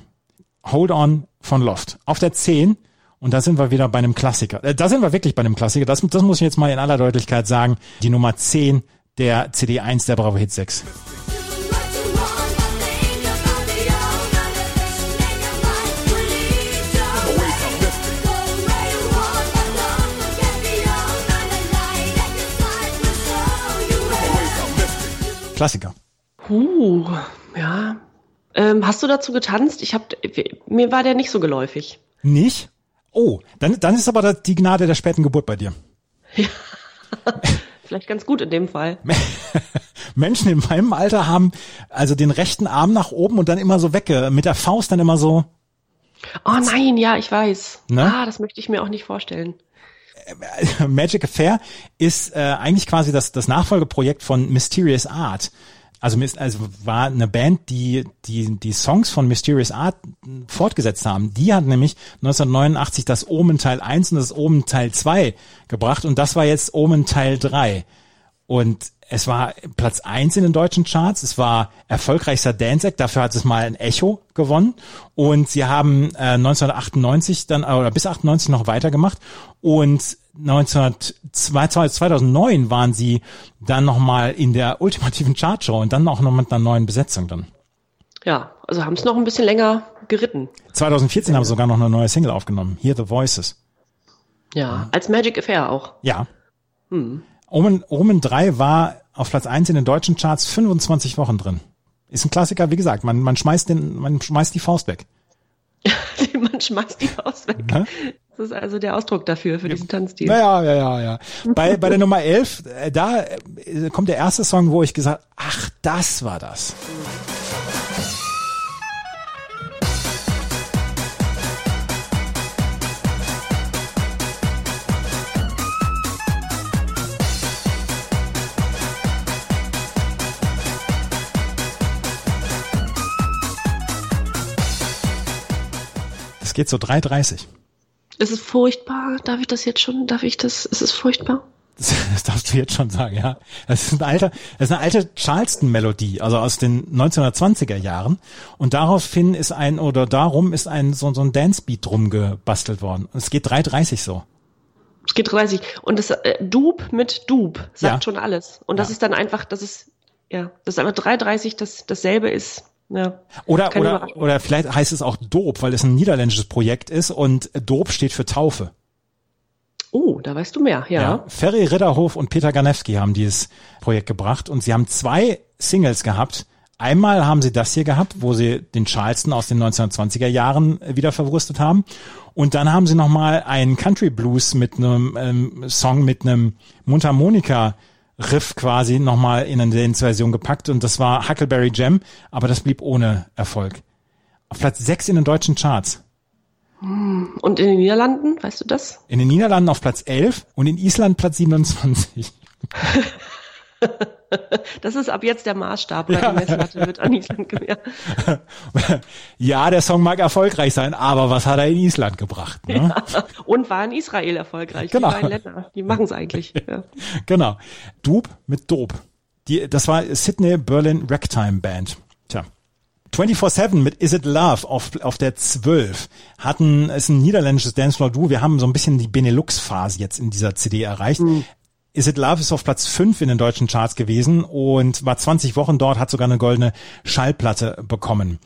Hold On von Loft. Auf der 10 und da sind wir wieder bei einem Klassiker. Äh, da sind wir wirklich bei einem Klassiker. Das, das muss ich jetzt mal in aller Deutlichkeit sagen. Die Nummer 10 der CD1 der Bravo Hit 6. Klassiker. Uh, ja. Ähm, hast du dazu getanzt? Ich hab, mir war der nicht so geläufig. Nicht? Oh, dann, dann ist aber die Gnade der späten Geburt bei dir. Ja. Vielleicht ganz gut in dem Fall. Menschen in meinem Alter haben also den rechten Arm nach oben und dann immer so wegge, mit der Faust dann immer so. Oh nein, ja, ich weiß. Ne? Ah, das möchte ich mir auch nicht vorstellen. Magic Affair ist äh, eigentlich quasi das, das Nachfolgeprojekt von Mysterious Art. Also, also war eine Band, die, die die Songs von Mysterious Art fortgesetzt haben. Die hat nämlich 1989 das Omen Teil 1 und das Omen Teil 2 gebracht und das war jetzt Omen Teil 3. Und es war Platz eins in den deutschen Charts. Es war erfolgreichster Dance Act. Dafür hat es mal ein Echo gewonnen. Und sie haben äh, 1998 dann, oder bis 98 noch weitergemacht. Und 19, 2009 waren sie dann nochmal in der ultimativen Chartshow und dann auch noch mit einer neuen Besetzung dann. Ja, also haben es noch ein bisschen länger geritten. 2014 haben sie sogar noch eine neue Single aufgenommen. Hear the Voices. Ja, als Magic Affair auch. Ja. Hm. Omen, Omen 3 war auf Platz 1 in den deutschen Charts 25 Wochen drin. Ist ein Klassiker, wie gesagt, man, man schmeißt den, man schmeißt die Faust weg. man schmeißt die Faust weg. Ja? Das ist also der Ausdruck dafür, für diesen Tanzstil. Ja, ja, ja, ja. Bei, bei der Nummer 11, äh, da äh, kommt der erste Song, wo ich gesagt, ach, das war das. Mhm. geht so 3,30. Es ist furchtbar. Darf ich das jetzt schon? Darf ich das? Es ist furchtbar. Das, das darfst du jetzt schon sagen, ja. Das ist ein alter, das ist eine alte Charleston-Melodie, also aus den 1920er Jahren. Und daraufhin ist ein, oder darum ist ein, so, so ein Dance-Beat drum gebastelt worden. Und es geht 3,30 so. Es geht 30. Und das äh, Dub mit Dub sagt ja. schon alles. Und das ja. ist dann einfach, das ist, ja, das ist einfach 3,30, das dasselbe ist. Ja, oder, oder, oder vielleicht heißt es auch Doop, weil es ein niederländisches Projekt ist und Doop steht für Taufe. Oh, da weißt du mehr, ja. ja. Ferry Ritterhof und Peter Ganewski haben dieses Projekt gebracht und sie haben zwei Singles gehabt. Einmal haben sie das hier gehabt, wo sie den Charleston aus den 1920er Jahren wieder verwurstet haben. Und dann haben sie nochmal einen Country Blues mit einem ähm, Song mit einem Mundharmonika Riff quasi nochmal in eine Dance-Version gepackt und das war Huckleberry Jam, aber das blieb ohne Erfolg. Auf Platz 6 in den deutschen Charts. Und in den Niederlanden, weißt du das? In den Niederlanden auf Platz 11 und in Island Platz 27. Das ist ab jetzt der Maßstab, weil ja. die Messlatte wird an Island gewährt. Ja, der Song mag erfolgreich sein, aber was hat er in Island gebracht? Ne? Ja. Und war in Israel erfolgreich. Genau. Die beiden Länder, die machen es eigentlich. Ja. Genau. Dub mit Dope. Die, das war Sydney Berlin Ragtime Band. Tja. 24-7 mit Is It Love auf, auf der 12 hatten, ist ein niederländisches Dancefloor-Duo. Wir haben so ein bisschen die Benelux-Phase jetzt in dieser CD erreicht. Mhm. Is It Love ist auf Platz 5 in den deutschen Charts gewesen und war 20 Wochen dort, hat sogar eine goldene Schallplatte bekommen.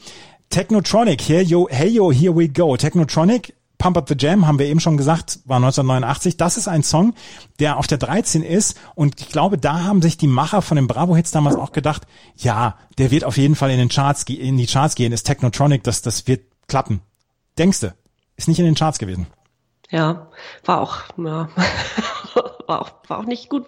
Technotronic, here yo, hey yo, here we go. Technotronic, Pump Up the Jam, haben wir eben schon gesagt, war 1989. Das ist ein Song, der auf der 13 ist und ich glaube, da haben sich die Macher von den Bravo-Hits damals auch gedacht, ja, der wird auf jeden Fall in den Charts, in die Charts gehen, ist Technotronic, das, das wird klappen. Denkste, ist nicht in den Charts gewesen. Ja, war auch, ja. war auch, war auch nicht gut.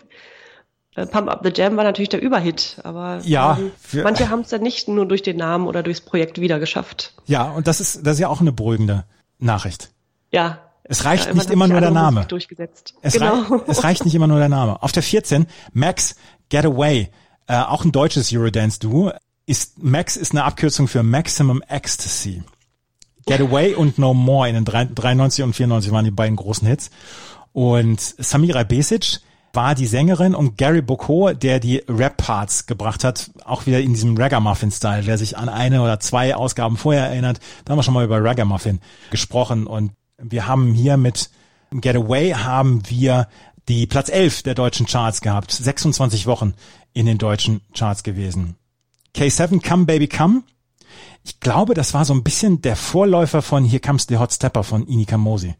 Äh, Pump Up the Jam war natürlich der Überhit, aber ja, ähm, manche haben es dann nicht nur durch den Namen oder durchs Projekt wieder geschafft. Ja, und das ist, das ist ja auch eine beruhigende Nachricht. Ja. Es reicht ja, nicht immer nur der Name. Durchgesetzt. Es, genau. rei es reicht nicht immer nur der Name. Auf der 14, Max Getaway, äh, auch ein deutsches Eurodance-Duo. Ist, Max ist eine Abkürzung für Maximum Ecstasy. Getaway und No More in den 93 und 94 waren die beiden großen Hits. Und Samira Besic war die Sängerin und Gary Bocco, der die Rap-Parts gebracht hat, auch wieder in diesem Ragamuffin-Style. Wer sich an eine oder zwei Ausgaben vorher erinnert, da haben wir schon mal über Ragamuffin gesprochen und wir haben hier mit Getaway haben wir die Platz 11 der deutschen Charts gehabt. 26 Wochen in den deutschen Charts gewesen. K7, Come Baby Come. Ich glaube, das war so ein bisschen der Vorläufer von Here Comes the Hot Stepper von Ini Kamosi.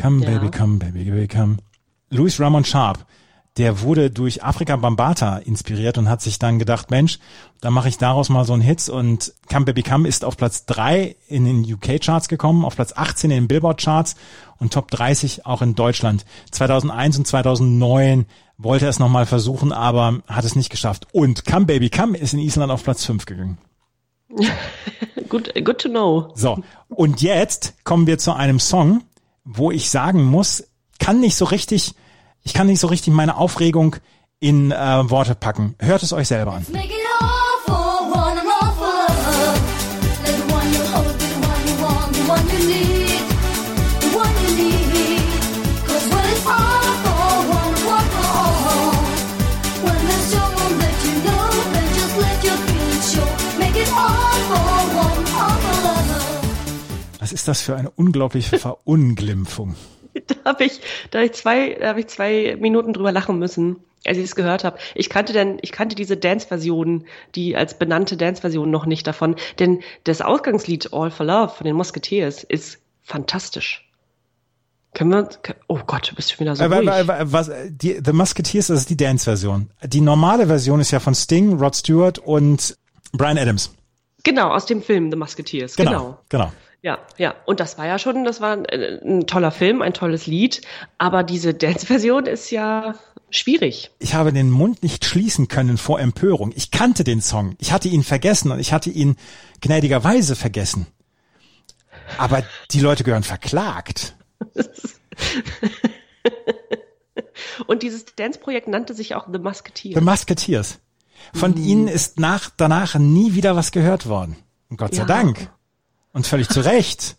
Come ja. Baby Come, Baby Baby Come. Louis Ramon Sharp der wurde durch Afrika Bambata inspiriert und hat sich dann gedacht, Mensch, da mache ich daraus mal so einen Hit und Come Baby Come ist auf Platz drei in den UK-Charts gekommen, auf Platz 18 in den Billboard-Charts und Top 30 auch in Deutschland. 2001 und 2009 wollte er es nochmal versuchen, aber hat es nicht geschafft. Und Come Baby Come ist in Island auf Platz 5 gegangen. good, good to know. So, und jetzt kommen wir zu einem Song, wo ich sagen muss, kann nicht so richtig ich kann nicht so richtig meine Aufregung in äh, Worte packen. Hört es euch selber an. Ist das für eine unglaubliche Verunglimpfung? da habe ich, da hab ich zwei, da habe ich zwei Minuten drüber lachen müssen, als ich es gehört habe. Ich kannte denn, ich kannte diese Dance-Version, die als benannte Dance-Version noch nicht davon, denn das Ausgangslied All for Love von den Musketeers ist fantastisch. Können wir, oh Gott, du bist schon wieder so ruhig. Was, die, The Musketeers, das ist die Dance-Version. Die normale Version ist ja von Sting, Rod Stewart und Brian Adams. Genau, aus dem Film The Musketeers. Genau, genau. genau. Ja, ja. Und das war ja schon, das war ein, äh, ein toller Film, ein tolles Lied. Aber diese Dance-Version ist ja schwierig. Ich habe den Mund nicht schließen können vor Empörung. Ich kannte den Song. Ich hatte ihn vergessen und ich hatte ihn gnädigerweise vergessen. Aber die Leute gehören verklagt. und dieses Dance-Projekt nannte sich auch The Musketeers. The Musketeers. Von mhm. ihnen ist nach, danach nie wieder was gehört worden. Und Gott sei ja. Dank. Und völlig zu Recht.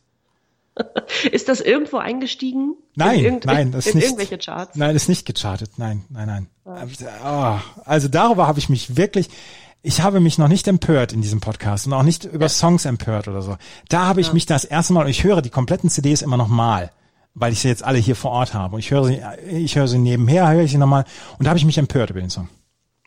Ist das irgendwo eingestiegen? Nein, nein, das ist nicht. irgendwelche Charts? Nein, ist nicht gechartet. Nein, nein, nein. Oh, also darüber habe ich mich wirklich, ich habe mich noch nicht empört in diesem Podcast und auch nicht über ja. Songs empört oder so. Da habe ich ja. mich das erste Mal, und ich höre die kompletten CDs immer noch mal, weil ich sie jetzt alle hier vor Ort habe. Und ich höre sie, ich höre sie nebenher, höre ich sie nochmal. Und da habe ich mich empört über den Song.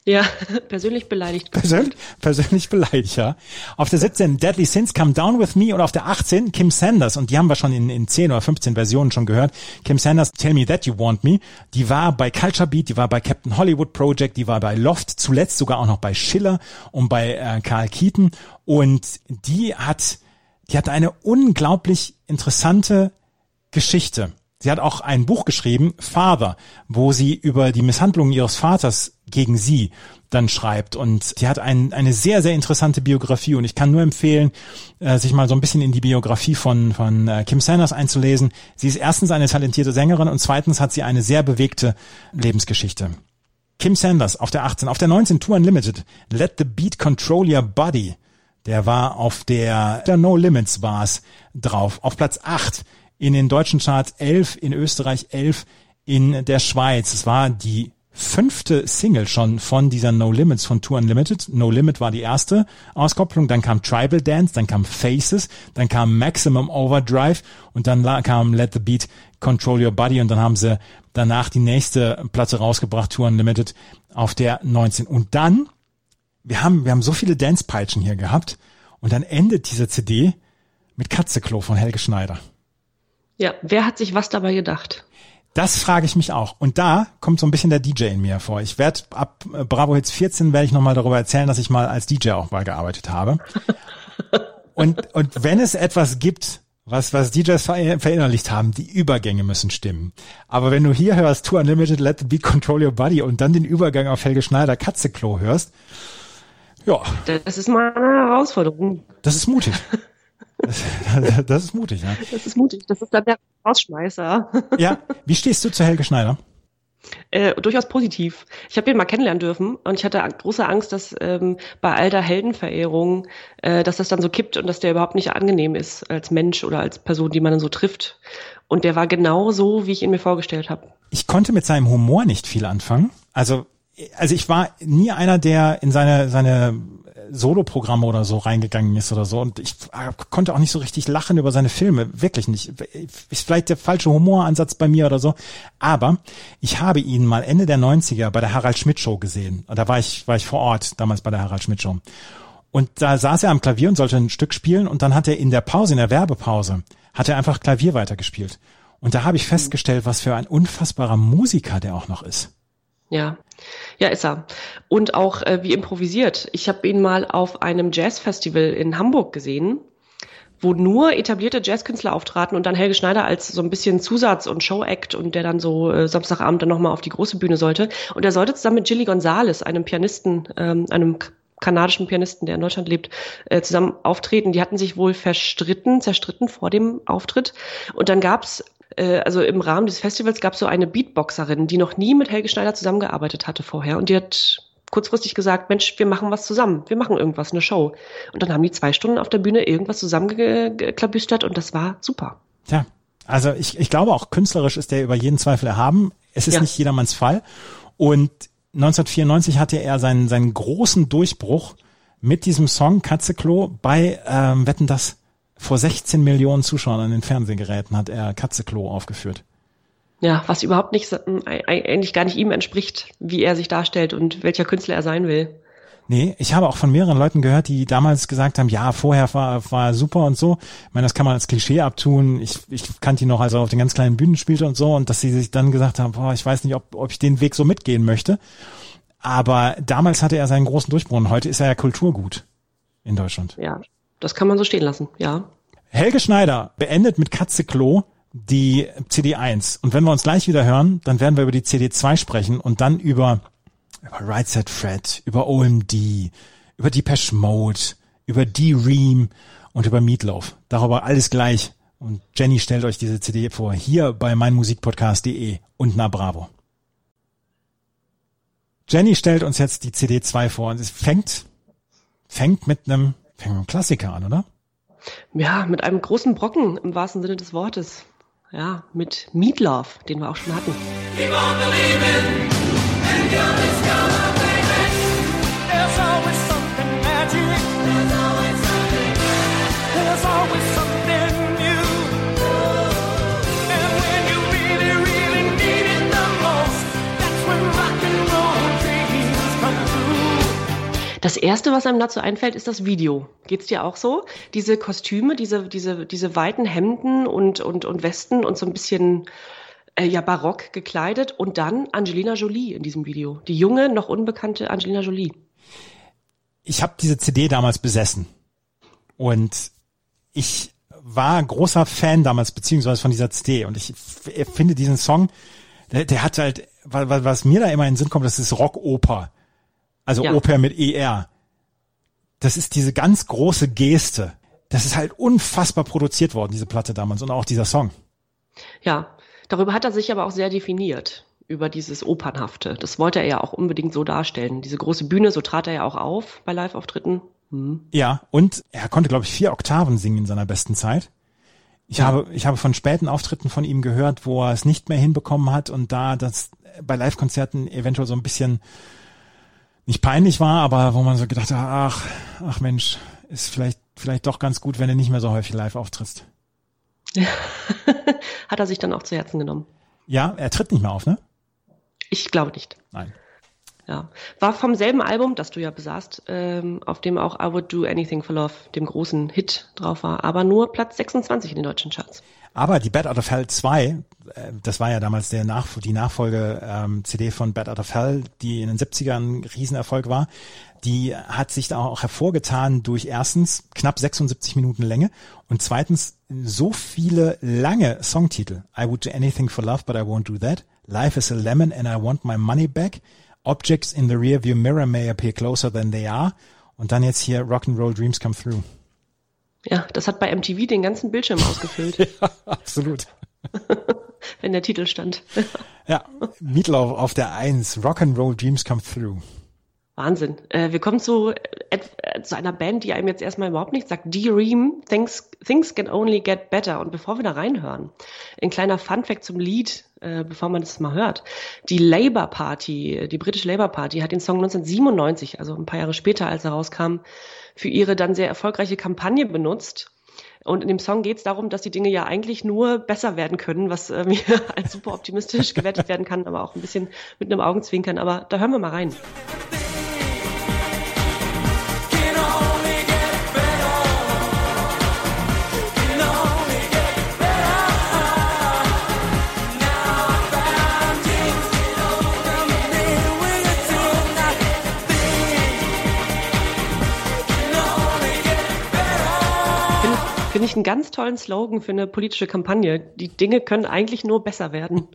Ja, persönlich beleidigt. Persönlich, persönlich beleidigt, ja. Auf der 17 Deadly Sins Come Down With Me und auf der 18 Kim Sanders und die haben wir schon in, in 10 oder 15 Versionen schon gehört. Kim Sanders Tell Me That You Want Me. Die war bei Culture Beat, die war bei Captain Hollywood Project, die war bei Loft, zuletzt sogar auch noch bei Schiller und bei äh, Carl Keaton und die hat, die hat eine unglaublich interessante Geschichte. Sie hat auch ein Buch geschrieben, Father, wo sie über die Misshandlungen ihres Vaters gegen sie dann schreibt. Und sie hat ein, eine sehr, sehr interessante Biografie. Und ich kann nur empfehlen, äh, sich mal so ein bisschen in die Biografie von, von äh, Kim Sanders einzulesen. Sie ist erstens eine talentierte Sängerin und zweitens hat sie eine sehr bewegte Lebensgeschichte. Kim Sanders auf der 18, auf der 19 Tour Unlimited. Let the Beat Control Your Body. Der war auf der, No Limits war es drauf. Auf Platz 8 in den deutschen Charts 11, in Österreich 11, in der Schweiz. Es war die fünfte Single schon von dieser No Limits von Tour Unlimited. No Limit war die erste Auskopplung, dann kam Tribal Dance, dann kam Faces, dann kam Maximum Overdrive und dann kam Let the Beat Control Your Body und dann haben sie danach die nächste Platte rausgebracht, Tour Unlimited auf der 19. Und dann, wir haben, wir haben so viele Dance-Peitschen hier gehabt und dann endet diese CD mit Katzeklo von Helge Schneider. Ja, wer hat sich was dabei gedacht? Das frage ich mich auch. Und da kommt so ein bisschen der DJ in mir vor. Ich werde ab äh, Bravo Hits 14 werde ich nochmal darüber erzählen, dass ich mal als DJ auch mal gearbeitet habe. und, und wenn es etwas gibt, was, was DJs verinnerlicht haben, die Übergänge müssen stimmen. Aber wenn du hier hörst, To Unlimited, Let the Beat Control Your Body und dann den Übergang auf Helge Schneider Katzeklo hörst, ja. Das ist mal eine Herausforderung. Das ist mutig. Das, das, ist mutig, ja. Das ist mutig. Das ist dann der Rausschmeißer. Ja. Wie stehst du zu Helge Schneider? Äh, durchaus positiv. Ich habe ihn mal kennenlernen dürfen und ich hatte große Angst, dass ähm, bei all der Heldenverehrung, äh, dass das dann so kippt und dass der überhaupt nicht angenehm ist als Mensch oder als Person, die man dann so trifft. Und der war genau so, wie ich ihn mir vorgestellt habe. Ich konnte mit seinem Humor nicht viel anfangen. Also also ich war nie einer, der in seine, seine Soloprogramme oder so reingegangen ist oder so. Und ich konnte auch nicht so richtig lachen über seine Filme. Wirklich nicht. Ist vielleicht der falsche Humoransatz bei mir oder so. Aber ich habe ihn mal Ende der 90er bei der Harald Schmidt Show gesehen. Da war ich, war ich vor Ort damals bei der Harald Schmidt Show. Und da saß er am Klavier und sollte ein Stück spielen und dann hat er in der Pause, in der Werbepause, hat er einfach Klavier weitergespielt. Und da habe ich festgestellt, was für ein unfassbarer Musiker der auch noch ist. Ja, ja, ist er. Und auch äh, wie improvisiert. Ich habe ihn mal auf einem Jazzfestival in Hamburg gesehen, wo nur etablierte Jazzkünstler auftraten und dann Helge Schneider als so ein bisschen Zusatz- und Showact und der dann so äh, Samstagabend dann nochmal auf die große Bühne sollte. Und er sollte zusammen mit Gilly Gonzalez, einem Pianisten, ähm, einem kanadischen Pianisten, der in Deutschland lebt, äh, zusammen auftreten. Die hatten sich wohl verstritten, zerstritten vor dem Auftritt. Und dann gab's äh, also im Rahmen des Festivals gab es so eine Beatboxerin, die noch nie mit Helge Schneider zusammengearbeitet hatte vorher. Und die hat kurzfristig gesagt, Mensch, wir machen was zusammen, wir machen irgendwas, eine Show. Und dann haben die zwei Stunden auf der Bühne irgendwas zusammengeklabüstert und das war super. Ja, also ich, ich glaube auch künstlerisch ist der über jeden Zweifel erhaben. Es ist ja. nicht jedermanns Fall. Und 1994 hatte er seinen, seinen großen Durchbruch mit diesem Song Katzeklo bei ähm, Wetten das vor 16 Millionen Zuschauern an den Fernsehgeräten hat er Katzeklo aufgeführt. Ja, was überhaupt nicht, eigentlich gar nicht ihm entspricht, wie er sich darstellt und welcher Künstler er sein will. Nee, ich habe auch von mehreren Leuten gehört, die damals gesagt haben, ja, vorher war, war super und so. Ich meine, das kann man als Klischee abtun. Ich, ich kannte ihn noch, als er auf den ganz kleinen Bühnen spielte und so. Und dass sie sich dann gesagt haben, boah, ich weiß nicht, ob, ob ich den Weg so mitgehen möchte. Aber damals hatte er seinen großen Durchbruch und heute ist er ja Kulturgut in Deutschland. Ja, das kann man so stehen lassen, ja. Helge Schneider beendet mit Katze Klo die CD1. Und wenn wir uns gleich wieder hören, dann werden wir über die CD2 sprechen und dann über, über Right Set Fred, über OMD, über Depeche Mode, über D-Ream und über Meatloaf. Darüber alles gleich. Und Jenny stellt euch diese CD vor, hier bei meinmusikpodcast.de und na Bravo. Jenny stellt uns jetzt die CD2 vor und es fängt, fängt mit einem Fängt mit einem Klassiker an, oder? Ja, mit einem großen Brocken im wahrsten Sinne des Wortes. Ja, mit Meatloaf, den wir auch schon hatten. Keep on believing, and you'll discover, baby, there's always something magic. There's always Das erste, was einem dazu einfällt, ist das Video. Geht's dir auch so? Diese Kostüme, diese, diese, diese weiten Hemden und, und, und Westen und so ein bisschen äh, ja barock gekleidet und dann Angelina Jolie in diesem Video. Die junge, noch unbekannte Angelina Jolie. Ich habe diese CD damals besessen und ich war großer Fan damals beziehungsweise von dieser CD und ich finde diesen Song, der, der hat halt, was mir da immer in den Sinn kommt, das ist Rockoper. Also ja. Oper mit ER. Das ist diese ganz große Geste. Das ist halt unfassbar produziert worden, diese Platte damals und auch dieser Song. Ja, darüber hat er sich aber auch sehr definiert über dieses Opernhafte. Das wollte er ja auch unbedingt so darstellen. Diese große Bühne, so trat er ja auch auf bei Live-Auftritten. Hm. Ja, und er konnte, glaube ich, vier Oktaven singen in seiner besten Zeit. Ich ja. habe, ich habe von späten Auftritten von ihm gehört, wo er es nicht mehr hinbekommen hat und da das bei Live-Konzerten eventuell so ein bisschen nicht peinlich war, aber wo man so gedacht hat, ach, ach Mensch, ist vielleicht, vielleicht doch ganz gut, wenn du nicht mehr so häufig live auftrittst. hat er sich dann auch zu Herzen genommen. Ja, er tritt nicht mehr auf, ne? Ich glaube nicht. Nein. Ja. War vom selben Album, das du ja besahst, ähm, auf dem auch I Would Do Anything for Love, dem großen Hit drauf war, aber nur Platz 26 in den deutschen Charts. Aber die Bad Out of Hell 2, äh, das war ja damals der Nach die Nachfolge ähm, CD von Bad Out of Hell, die in den 70ern ein Riesenerfolg war, die hat sich da auch hervorgetan durch erstens knapp 76 Minuten Länge und zweitens so viele lange Songtitel. I would do anything for love, but I won't do that. Life is a lemon and I want my money back. Objects in the rearview mirror may appear closer than they are. Und dann jetzt hier Rock'n'Roll Dreams Come Through. Ja, das hat bei MTV den ganzen Bildschirm ausgefüllt. ja, absolut. Wenn der Titel stand. ja, Meatloaf auf der Eins. Rock'n'Roll Dreams Come Through. Wahnsinn. Äh, wir kommen zu, äh, zu einer Band, die einem jetzt erstmal überhaupt nichts sagt. D-Ream, Things, Things Can Only Get Better. Und bevor wir da reinhören, ein kleiner Funfact zum Lied, äh, bevor man das mal hört. Die Labour Party, die britische Labour Party, hat den Song 1997, also ein paar Jahre später, als er rauskam, für ihre dann sehr erfolgreiche Kampagne benutzt. Und in dem Song geht es darum, dass die Dinge ja eigentlich nur besser werden können, was äh, mir als super optimistisch gewertet werden kann, aber auch ein bisschen mit einem Augenzwinkern. Aber da hören wir mal rein. Ich einen ganz tollen Slogan für eine politische Kampagne. Die Dinge können eigentlich nur besser werden.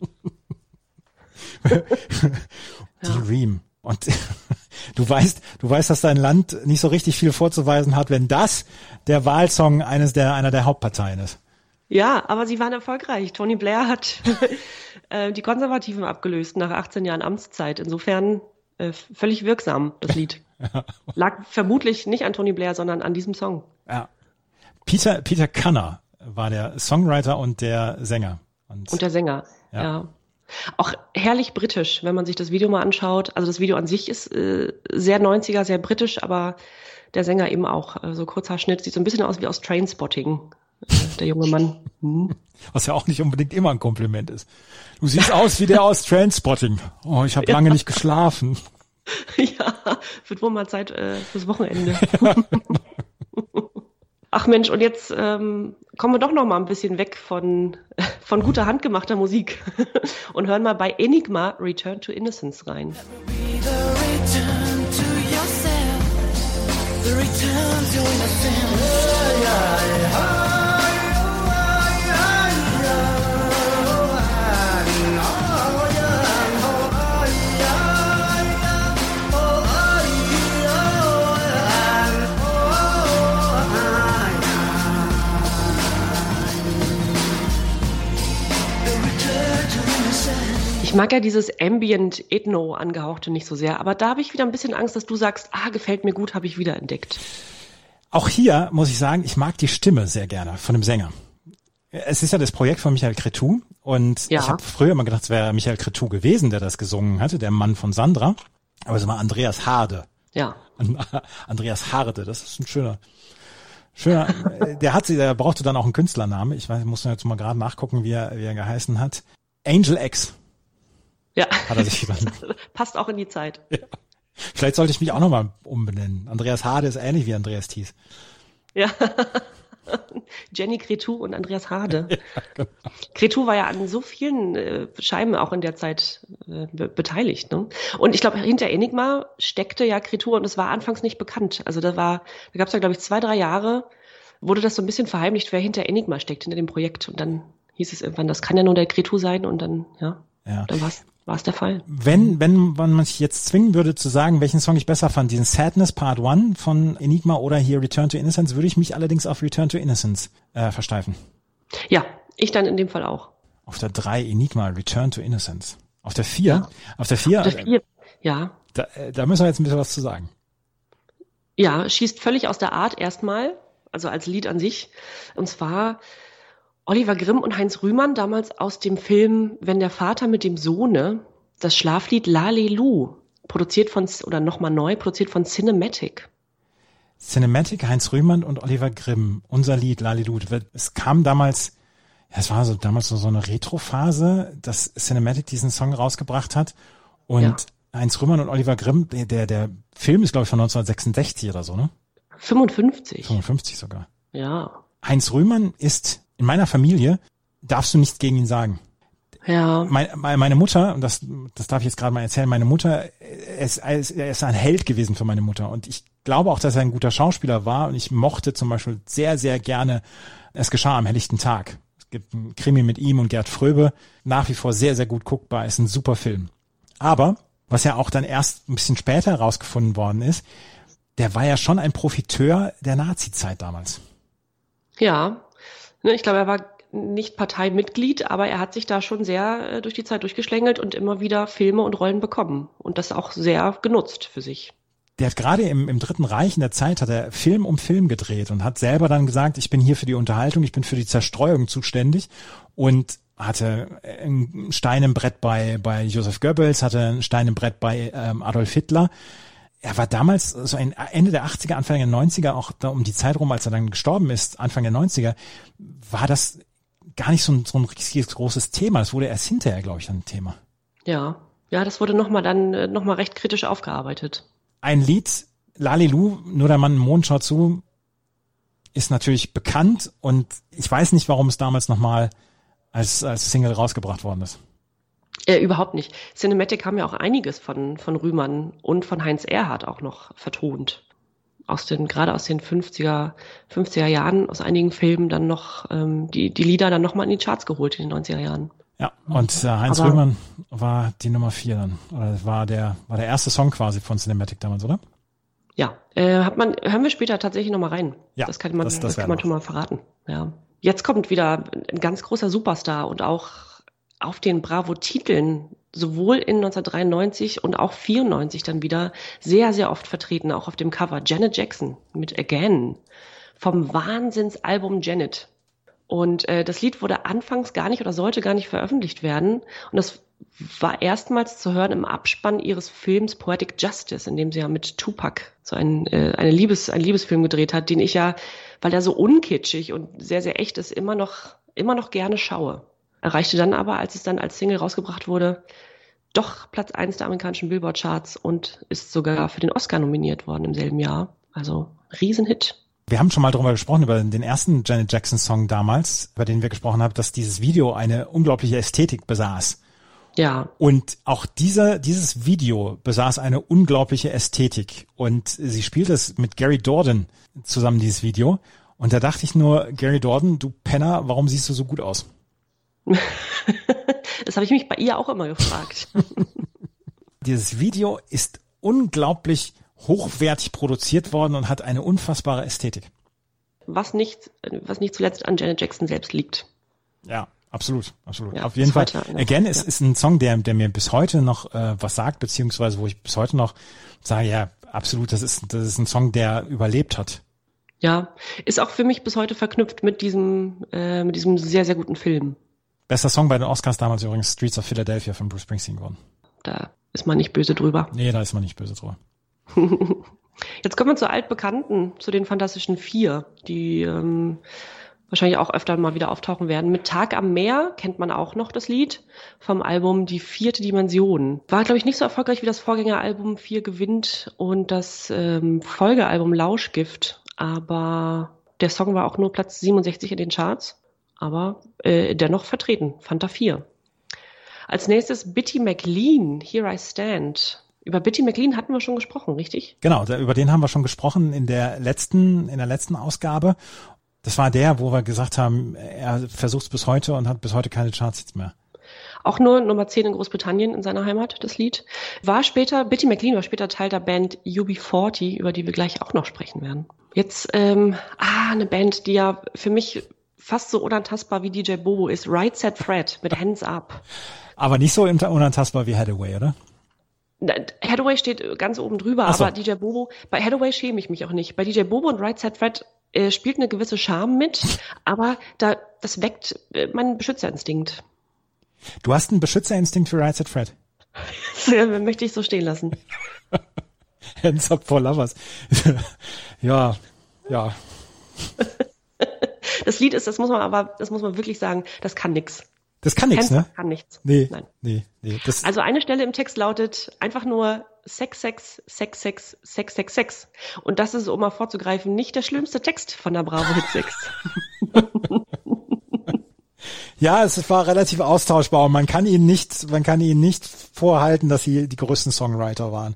Die ja. Ream. Und du weißt, du weißt, dass dein Land nicht so richtig viel vorzuweisen hat, wenn das der Wahlsong eines der, einer der Hauptparteien ist. Ja, aber sie waren erfolgreich. Tony Blair hat äh, die Konservativen abgelöst nach 18 Jahren Amtszeit. Insofern äh, völlig wirksam, das Lied. ja. Lag vermutlich nicht an Tony Blair, sondern an diesem Song. Ja, Peter, Peter Kanner war der Songwriter und der Sänger. Und, und der Sänger, ja. ja. Auch herrlich britisch, wenn man sich das Video mal anschaut. Also das Video an sich ist äh, sehr 90er, sehr britisch, aber der Sänger eben auch. So also kurzer Schnitt, sieht so ein bisschen aus wie aus Trainspotting, äh, der junge Mann. Hm. Was ja auch nicht unbedingt immer ein Kompliment ist. Du siehst aus wie der aus Trainspotting. Oh, ich habe lange nicht geschlafen. Ja, wird wohl mal Zeit äh, fürs Wochenende. Ach Mensch, und jetzt ähm, kommen wir doch noch mal ein bisschen weg von, von guter handgemachter Musik und hören mal bei Enigma Return to Innocence rein. The return to innocence. Mag ja dieses Ambient Ethno angehauchte nicht so sehr, aber da habe ich wieder ein bisschen Angst, dass du sagst, ah, gefällt mir gut, habe ich wieder entdeckt. Auch hier muss ich sagen, ich mag die Stimme sehr gerne von dem Sänger. Es ist ja das Projekt von Michael Cretou und ja. ich habe früher immer gedacht, es wäre Michael Cretou gewesen, der das gesungen hatte, der Mann von Sandra, aber es war Andreas Harde. Ja. Andreas Harde, das ist ein schöner Schöner, der hat sie, der brauchte dann auch einen Künstlernamen. Ich weiß, ich muss jetzt mal gerade nachgucken, wie er, wie er geheißen hat. Angel X. Ja. Hat er sich dann. Passt auch in die Zeit. Ja. Vielleicht sollte ich mich auch nochmal umbenennen. Andreas Hade ist ähnlich wie Andreas Thies. Ja. Jenny Cretou und Andreas Hade. Ja, genau. Cretou war ja an so vielen äh, Scheiben auch in der Zeit äh, be beteiligt. Ne? Und ich glaube, hinter Enigma steckte ja Cretou und es war anfangs nicht bekannt. Also da war, da gab es ja, glaube ich, zwei, drei Jahre, wurde das so ein bisschen verheimlicht, wer hinter Enigma steckt, hinter dem Projekt. Und dann hieß es irgendwann, das kann ja nur der Cretou sein und dann, ja, ja. dann war's war es der Fall. Wenn, wenn man mich jetzt zwingen würde zu sagen, welchen Song ich besser fand, diesen Sadness Part 1 von Enigma oder hier Return to Innocence, würde ich mich allerdings auf Return to Innocence äh, versteifen. Ja, ich dann in dem Fall auch. Auf der 3 Enigma, Return to Innocence. Auf der 4? Ja. Auf der 4? Auf der 4, ja. Da, äh, da müssen wir jetzt ein bisschen was zu sagen. Ja, schießt völlig aus der Art erstmal, also als Lied an sich. Und zwar Oliver Grimm und Heinz Rühmann damals aus dem Film Wenn der Vater mit dem Sohne, das Schlaflied Lalelu, produziert von, oder nochmal neu, produziert von Cinematic. Cinematic, Heinz Rühmann und Oliver Grimm, unser Lied Lalelu. Es kam damals, ja, es war so damals so, so eine Retro-Phase, dass Cinematic diesen Song rausgebracht hat und ja. Heinz Rühmann und Oliver Grimm, der, der, der Film ist glaube ich von 1966 oder so, ne? 55. 55 sogar. Ja. Heinz Rühmann ist in meiner Familie darfst du nichts gegen ihn sagen. Ja. Meine, meine Mutter, und das, das darf ich jetzt gerade mal erzählen, meine Mutter, er ist, er ist ein Held gewesen für meine Mutter. Und ich glaube auch, dass er ein guter Schauspieler war. Und ich mochte zum Beispiel sehr, sehr gerne Es geschah am helllichten Tag. Es gibt einen Krimi mit ihm und Gerd Fröbe. Nach wie vor sehr, sehr gut guckbar. Ist ein super Film. Aber, was ja auch dann erst ein bisschen später herausgefunden worden ist, der war ja schon ein Profiteur der Nazi-Zeit damals. Ja, ich glaube, er war nicht Parteimitglied, aber er hat sich da schon sehr äh, durch die Zeit durchgeschlängelt und immer wieder Filme und Rollen bekommen und das auch sehr genutzt für sich. Der hat gerade im, im Dritten Reich in der Zeit hat er Film um Film gedreht und hat selber dann gesagt, ich bin hier für die Unterhaltung, ich bin für die Zerstreuung zuständig und hatte ein Stein im Brett bei, bei Joseph Goebbels, hatte ein Stein im Brett bei ähm, Adolf Hitler. Er war damals so ein Ende der 80er, Anfang der 90er, auch da um die Zeit rum, als er dann gestorben ist, Anfang der 90er, war das gar nicht so ein, so ein richtiges großes Thema. Das wurde erst hinterher, glaube ich, dann ein Thema. Ja, ja, das wurde nochmal dann äh, nochmal recht kritisch aufgearbeitet. Ein Lied, Lalilu, nur der Mann im Mond schaut zu, ist natürlich bekannt und ich weiß nicht, warum es damals nochmal als, als Single rausgebracht worden ist. Äh, überhaupt nicht. Cinematic haben ja auch einiges von, von Rühmann und von Heinz Erhardt auch noch vertont aus den, gerade aus den 50er, 50er Jahren, aus einigen Filmen dann noch, ähm, die, die Lieder dann nochmal in die Charts geholt in den 90er Jahren. Ja, und äh, Heinz Aber, Rühmann war die Nummer vier dann. Oder war der, war der erste Song quasi von Cinematic damals, oder? Ja, äh, hat man, hören wir später tatsächlich nochmal rein. Ja, das kann man, das, das, das kann man schon mal verraten. Ja. Jetzt kommt wieder ein ganz großer Superstar und auch auf den Bravo-Titeln sowohl in 1993 und auch 94 dann wieder sehr, sehr oft vertreten, auch auf dem Cover. Janet Jackson mit Again vom Wahnsinnsalbum Janet. Und äh, das Lied wurde anfangs gar nicht oder sollte gar nicht veröffentlicht werden. Und das war erstmals zu hören im Abspann ihres Films Poetic Justice, in dem sie ja mit Tupac so ein, äh, eine Liebes, einen Liebesfilm gedreht hat, den ich ja, weil er so unkitschig und sehr, sehr echt ist, immer noch, immer noch gerne schaue erreichte dann aber, als es dann als Single rausgebracht wurde, doch Platz eins der amerikanischen Billboard-Charts und ist sogar für den Oscar nominiert worden im selben Jahr. Also Riesenhit. Wir haben schon mal darüber gesprochen, über den ersten Janet Jackson-Song damals, über den wir gesprochen haben, dass dieses Video eine unglaubliche Ästhetik besaß. Ja. Und auch dieser, dieses Video besaß eine unglaubliche Ästhetik. Und sie spielt es mit Gary Dorden zusammen, dieses Video. Und da dachte ich nur, Gary Dorden, du Penner, warum siehst du so gut aus? Das habe ich mich bei ihr auch immer gefragt. Dieses Video ist unglaublich hochwertig produziert worden und hat eine unfassbare Ästhetik. Was nicht, was nicht zuletzt an Janet Jackson selbst liegt. Ja, absolut, absolut. Ja, Auf jeden Fall. Again ist, ja. ist ein Song, der, der mir bis heute noch äh, was sagt, beziehungsweise wo ich bis heute noch sage, ja, absolut, das ist, das ist ein Song, der überlebt hat. Ja, ist auch für mich bis heute verknüpft mit diesem, äh, mit diesem sehr, sehr guten Film. Bester Song bei den Oscars damals übrigens Streets of Philadelphia von Bruce Springsteen geworden. Da ist man nicht böse drüber. Nee, da ist man nicht böse drüber. Jetzt kommen wir zu altbekannten, zu den Fantastischen Vier, die ähm, wahrscheinlich auch öfter mal wieder auftauchen werden. Mit Tag am Meer kennt man auch noch das Lied vom Album Die vierte Dimension. War, glaube ich, nicht so erfolgreich wie das Vorgängeralbum Vier gewinnt und das ähm, Folgealbum Lauschgift, aber der Song war auch nur Platz 67 in den Charts aber äh, dennoch vertreten, Fanta 4. Als nächstes Bitty McLean, Here I Stand. Über Bitty McLean hatten wir schon gesprochen, richtig? Genau, über den haben wir schon gesprochen in der letzten, in der letzten Ausgabe. Das war der, wo wir gesagt haben, er versucht es bis heute und hat bis heute keine Charts mehr. Auch nur Nummer 10 in Großbritannien in seiner Heimat, das Lied. War später, Bitty McLean war später Teil der Band UB40, über die wir gleich auch noch sprechen werden. Jetzt, ähm, ah, eine Band, die ja für mich fast so unantastbar wie DJ Bobo ist. Right Set Fred mit Hands Up. Aber nicht so unantastbar wie Hathaway, oder? Hathaway steht ganz oben drüber, so. aber DJ Bobo, bei Hathaway schäme ich mich auch nicht. Bei DJ Bobo und Right Set Fred äh, spielt eine gewisse Charme mit, aber da, das weckt äh, meinen Beschützerinstinkt. Du hast einen Beschützerinstinkt für Right Set Fred? Möchte ich so stehen lassen. Hands up for lovers. ja, ja. Das Lied ist, das muss man aber, das muss man wirklich sagen, das kann nix. Das kann nichts, ne? Kann nichts. Nee, Nein. nee, nee. Das also eine Stelle im Text lautet einfach nur Sex, Sex, Sex, Sex, Sex, Sex, Sex. Und das ist, um mal vorzugreifen, nicht der schlimmste Text von der Bravo Hit 6. Ja, es war relativ austauschbar und man kann ihnen nicht, man kann ihnen nicht vorhalten, dass sie die größten Songwriter waren.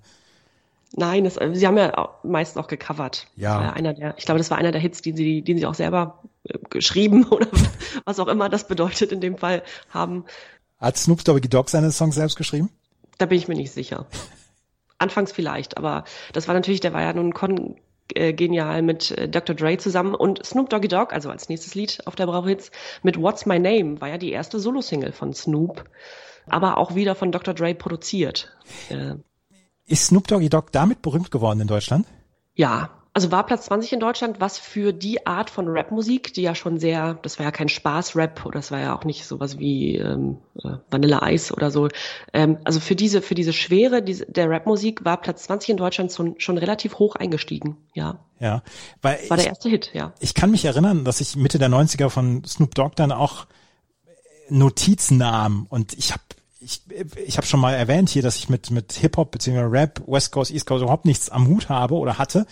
Nein, das, sie haben ja meist auch gecovert. Ja. Einer der, ich glaube, das war einer der Hits, den sie, den sie auch selber äh, geschrieben oder was auch immer das bedeutet in dem Fall haben. Hat Snoop Doggy Dogg seine Songs selbst geschrieben? Da bin ich mir nicht sicher. Anfangs vielleicht, aber das war natürlich, der war ja nun kon äh, genial mit äh, Dr. Dre zusammen und Snoop Doggy Dogg, also als nächstes Lied auf der Bravo Hits mit What's My Name, war ja die erste Solo-Single von Snoop, aber auch wieder von Dr. Dre produziert. Äh, Ist Snoop Doggy Dogg damit berühmt geworden in Deutschland? Ja, also war Platz 20 in Deutschland, was für die Art von Rapmusik, die ja schon sehr, das war ja kein Spaß-Rap oder das war ja auch nicht sowas wie ähm, äh, Vanilla Ice oder so. Ähm, also für diese, für diese Schwere diese, der Rapmusik war Platz 20 in Deutschland schon, schon relativ hoch eingestiegen, ja. Ja, weil war der erste Hit, ja. Ich kann mich erinnern, dass ich Mitte der 90er von Snoop Dogg dann auch Notizen nahm und ich habe ich, ich habe schon mal erwähnt hier, dass ich mit, mit Hip-Hop bzw. Rap, West Coast, East Coast überhaupt nichts am Hut habe oder hatte.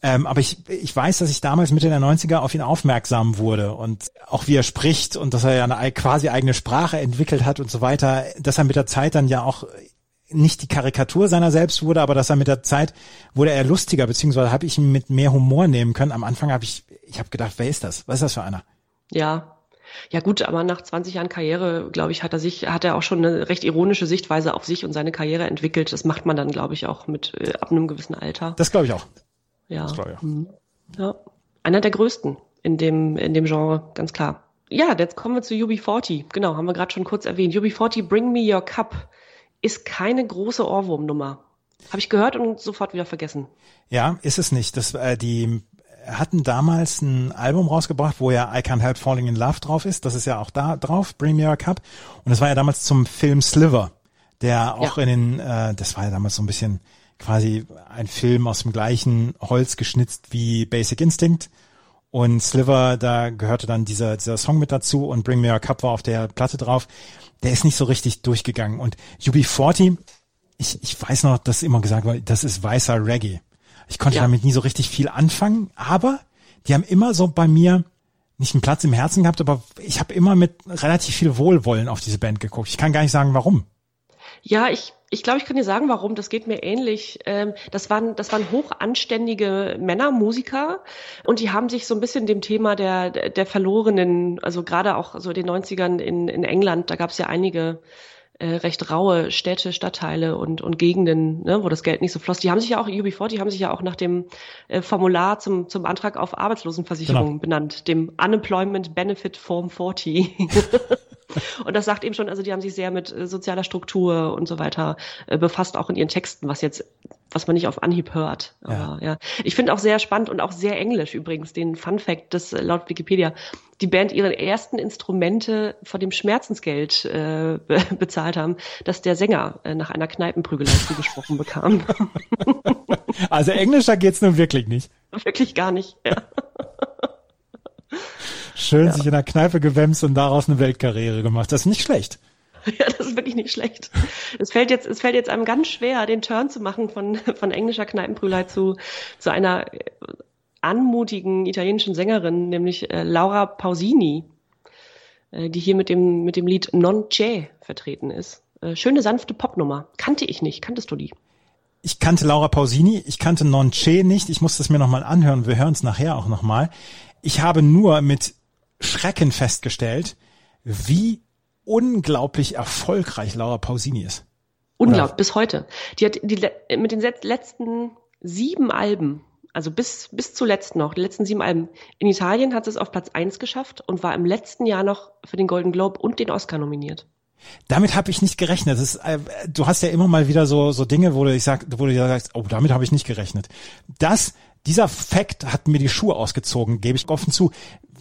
Ähm, aber ich, ich weiß, dass ich damals Mitte der 90er auf ihn aufmerksam wurde und auch wie er spricht und dass er ja eine quasi eigene Sprache entwickelt hat und so weiter, dass er mit der Zeit dann ja auch nicht die Karikatur seiner selbst wurde, aber dass er mit der Zeit wurde er lustiger, beziehungsweise habe ich ihn mit mehr Humor nehmen können. Am Anfang habe ich, ich habe gedacht, wer ist das? Was ist das für einer? Ja, ja gut, aber nach 20 Jahren Karriere, glaube ich, hat er sich, hat er auch schon eine recht ironische Sichtweise auf sich und seine Karriere entwickelt. Das macht man dann, glaube ich, auch mit äh, ab einem gewissen Alter. Das glaube ich auch. Ja. Das ich. Mhm. ja. Einer der größten in dem, in dem Genre, ganz klar. Ja, jetzt kommen wir zu UB40. Genau, haben wir gerade schon kurz erwähnt. UB40 Bring Me Your Cup ist keine große Ohrwurmnummer. Habe ich gehört und sofort wieder vergessen. Ja, ist es nicht. Das, äh, die hatten damals ein Album rausgebracht, wo ja I Can't Help Falling in Love drauf ist. Das ist ja auch da drauf, Bring Me Your Cup. Und das war ja damals zum Film Sliver, der auch ja. in den, äh, das war ja damals so ein bisschen quasi ein Film aus dem gleichen Holz geschnitzt wie Basic Instinct. Und Sliver, da gehörte dann dieser, dieser Song mit dazu und Bring Me Your Cup war auf der Platte drauf. Der ist nicht so richtig durchgegangen. Und UB40, ich, ich weiß noch, dass immer gesagt wurde, das ist weißer Reggae. Ich konnte ja. damit nie so richtig viel anfangen, aber die haben immer so bei mir nicht einen Platz im Herzen gehabt, aber ich habe immer mit relativ viel Wohlwollen auf diese Band geguckt. Ich kann gar nicht sagen, warum. Ja, ich, ich glaube, ich kann dir sagen, warum. Das geht mir ähnlich. Ähm, das waren, das waren hochanständige Männer, Musiker, und die haben sich so ein bisschen dem Thema der, der Verlorenen, also gerade auch so in den 90ern in, in England, da gab es ja einige äh, recht raue Städte, Stadtteile und, und Gegenden, ne, wo das Geld nicht so floss. Die haben sich ja auch, UB4, die haben sich ja auch nach dem äh, Formular zum, zum Antrag auf Arbeitslosenversicherung genau. benannt, dem Unemployment Benefit Form 40. und das sagt eben schon, also die haben sich sehr mit äh, sozialer Struktur und so weiter äh, befasst, auch in ihren Texten, was jetzt was man nicht auf Anhieb hört. Aber, ja. ja. Ich finde auch sehr spannend und auch sehr englisch übrigens den Fun Fact, dass äh, laut Wikipedia die Band ihre ersten Instrumente vor dem Schmerzensgeld äh, be bezahlt haben, dass der Sänger äh, nach einer Kneipenprügelei zugesprochen bekam. Also englischer geht's nun wirklich nicht. Wirklich gar nicht, ja. Schön ja. sich in der Kneipe gewämst und daraus eine Weltkarriere gemacht. Das ist nicht schlecht. Ja, das ist wirklich nicht schlecht. Es fällt jetzt, es fällt jetzt einem ganz schwer, den Turn zu machen von, von englischer Kneipenbrüllei zu, zu einer anmutigen italienischen Sängerin, nämlich äh, Laura Pausini, äh, die hier mit dem, mit dem Lied Non C'è vertreten ist. Äh, schöne, sanfte Popnummer. Kannte ich nicht. Kanntest du die? Ich kannte Laura Pausini, ich kannte Non C'è nicht. Ich muss das mir nochmal anhören. Wir hören es nachher auch nochmal. Ich habe nur mit Schrecken festgestellt, wie unglaublich erfolgreich Laura Pausini ist. Unglaublich, bis heute. Die hat die, mit den letzten sieben Alben, also bis, bis zuletzt noch, die letzten sieben Alben, in Italien hat sie es auf Platz eins geschafft und war im letzten Jahr noch für den Golden Globe und den Oscar nominiert. Damit habe ich nicht gerechnet. Ist, äh, du hast ja immer mal wieder so, so Dinge, wo du, ich sag, wo du sagst, oh, damit habe ich nicht gerechnet. Das, dieser Fakt hat mir die Schuhe ausgezogen, gebe ich offen zu,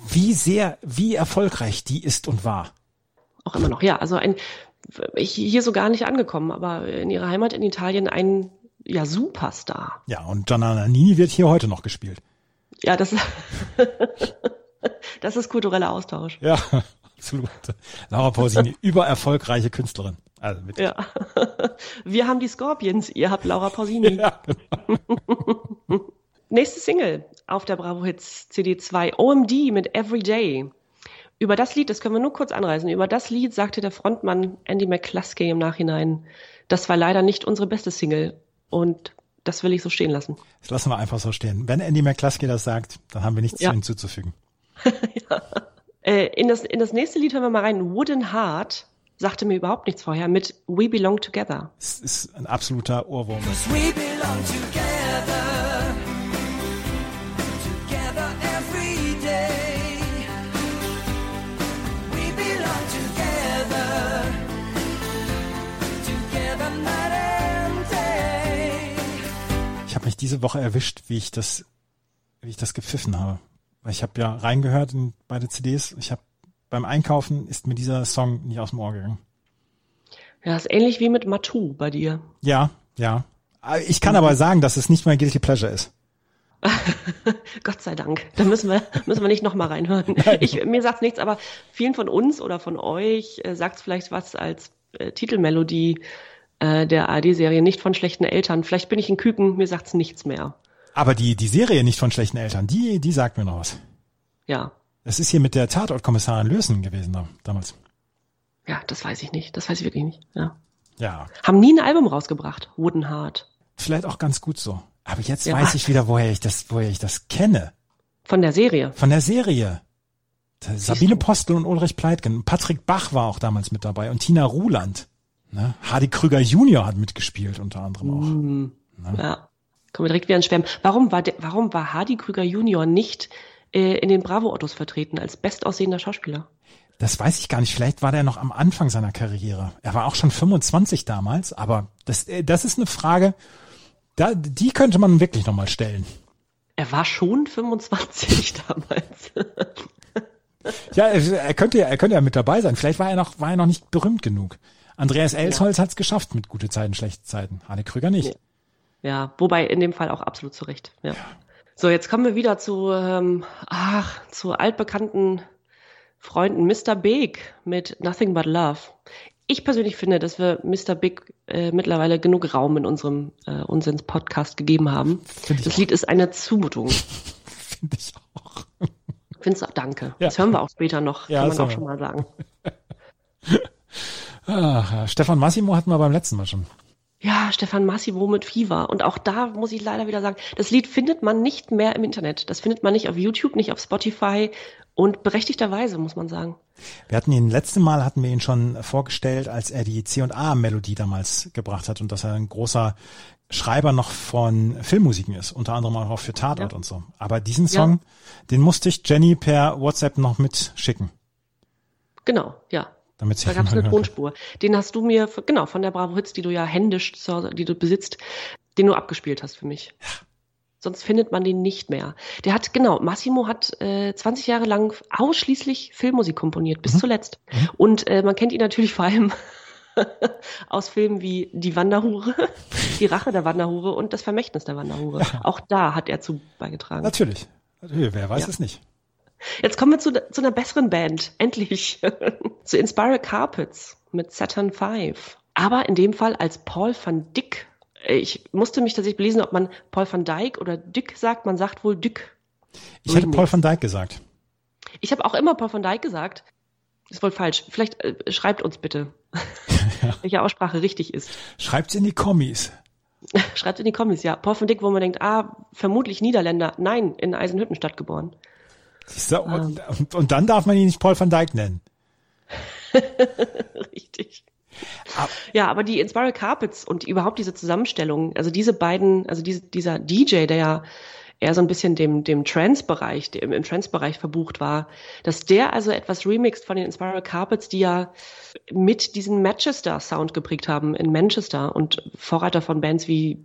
wie sehr, wie erfolgreich die ist und war auch immer noch, ja. Also ein, hier so gar nicht angekommen, aber in ihrer Heimat in Italien ein ja, Superstar. Ja, und Gianna Nannini wird hier heute noch gespielt. Ja, das, das ist kultureller Austausch. Ja, absolut. Laura Pausini, übererfolgreiche Künstlerin. Also mit. Ja. Wir haben die Scorpions, ihr habt Laura Pausini. Ja, genau. Nächste Single auf der Bravo Hits CD2, OMD mit Everyday. über das Lied, das können wir nur kurz anreißen, über das Lied sagte der Frontmann Andy McCluskey im Nachhinein, das war leider nicht unsere beste Single. Und das will ich so stehen lassen. Das lassen wir einfach so stehen. Wenn Andy McCluskey das sagt, dann haben wir nichts ja. hinzuzufügen. ja. äh, in, das, in das nächste Lied hören wir mal rein. Wooden Heart sagte mir überhaupt nichts vorher mit We Belong Together. Das ist ein absoluter Ohrwurm. We belong together. Mich diese Woche erwischt, wie ich das, wie ich das gepfiffen habe. Weil ich habe ja reingehört in beide CDs. Ich habe beim Einkaufen ist mir dieser Song nicht aus dem Ohr gegangen. Ja, ist ähnlich wie mit Matu bei dir. Ja, ja. Ich kann aber sagen, dass es nicht mein Guilty Pleasure ist. Gott sei Dank. Da müssen wir, müssen wir nicht nochmal reinhören. Ich, mir sagt nichts, aber vielen von uns oder von euch äh, sagt es vielleicht was als äh, Titelmelodie äh, der ARD-Serie nicht von schlechten Eltern. Vielleicht bin ich ein Küken, mir sagt's nichts mehr. Aber die, die Serie nicht von schlechten Eltern, die, die sagt mir noch was. Ja. Das ist hier mit der Tatortkommissarin Lösen gewesen da, damals. Ja, das weiß ich nicht. Das weiß ich wirklich nicht. Ja. Ja. Haben nie ein Album rausgebracht, Wooden Heart. Vielleicht auch ganz gut so. Aber jetzt ja. weiß ich wieder, woher ich das, woher ich das kenne. Von der Serie. Von der Serie. Sabine Postel und Ulrich Pleitgen. Patrick Bach war auch damals mit dabei und Tina Ruland. Ne? Hardy Krüger Junior hat mitgespielt unter anderem auch. Mm, ne? Ja, kommen wir direkt wieder ins Schwärmen. Warum war, der, warum war Hardy Krüger Junior nicht äh, in den Bravo-Autos vertreten als bestaussehender Schauspieler? Das weiß ich gar nicht. Vielleicht war der noch am Anfang seiner Karriere. Er war auch schon 25 damals, aber das, äh, das ist eine Frage, da, die könnte man wirklich nochmal stellen. Er war schon 25 damals. ja, er könnte ja, er könnte ja mit dabei sein. Vielleicht war er noch, war er noch nicht berühmt genug. Andreas Elsholz ja. hat es geschafft mit gute Zeiten, schlechte Zeiten. Hanne Krüger nicht. Ja, wobei in dem Fall auch absolut zu Recht. Ja. So, jetzt kommen wir wieder zu, ähm, ach, zu altbekannten Freunden Mr. Big mit Nothing But Love. Ich persönlich finde, dass wir Mr. Big äh, mittlerweile genug Raum in unserem äh, Unsinns-Podcast gegeben haben. Das auch. Lied ist eine Zumutung. finde ich auch. Findest du? Danke. Ja. Das hören wir auch später noch, ja, kann man auch schon mal sagen. Ach, Stefan Massimo hatten wir beim letzten Mal schon. Ja, Stefan Massimo mit Fever. Und auch da muss ich leider wieder sagen, das Lied findet man nicht mehr im Internet. Das findet man nicht auf YouTube, nicht auf Spotify und berechtigterweise, muss man sagen. Wir hatten ihn, letzte Mal hatten wir ihn schon vorgestellt, als er die C&A-Melodie damals gebracht hat und dass er ein großer Schreiber noch von Filmmusiken ist, unter anderem auch für Tatort ja. und so. Aber diesen Song, ja. den musste ich Jenny per WhatsApp noch mitschicken. Genau, ja. Damit da gab es eine Tonspur. Den hast du mir, genau, von der Bravo Hits, die du ja händisch, die du besitzt, den du abgespielt hast für mich. Ja. Sonst findet man den nicht mehr. Der hat, genau, Massimo hat äh, 20 Jahre lang ausschließlich Filmmusik komponiert, bis mhm. zuletzt. Mhm. Und äh, man kennt ihn natürlich vor allem aus Filmen wie Die Wanderhure, Die Rache der Wanderhure und Das Vermächtnis der Wanderhure. Ja. Auch da hat er zu beigetragen. Natürlich. Natürlich. Wer weiß ja. es nicht. Jetzt kommen wir zu, zu einer besseren Band. Endlich. zu Inspire Carpets mit Saturn 5. Aber in dem Fall als Paul van Dyck. Ich musste mich tatsächlich belesen, ob man Paul van Dyck oder Dyck sagt. Man sagt wohl Dyck. Ich hätte Paul van Dyck gesagt. Ich habe auch immer Paul van Dyck gesagt. Ist wohl falsch. Vielleicht äh, schreibt uns bitte, ja. welche Aussprache richtig ist. Schreibt's in die Kommis. Schreibt in die Kommis, ja. Paul van Dyck, wo man denkt, ah, vermutlich Niederländer. Nein, in Eisenhüttenstadt geboren. So, und, und, und, dann darf man ihn nicht Paul van Dyk nennen. Richtig. Aber, ja, aber die Inspiral Carpets und überhaupt diese Zusammenstellung, also diese beiden, also diese, dieser DJ, der ja eher so ein bisschen dem, dem Trance-Bereich, dem, im Trance-Bereich verbucht war, dass der also etwas remixed von den Inspiral Carpets, die ja mit diesen Manchester-Sound geprägt haben in Manchester und Vorreiter von Bands wie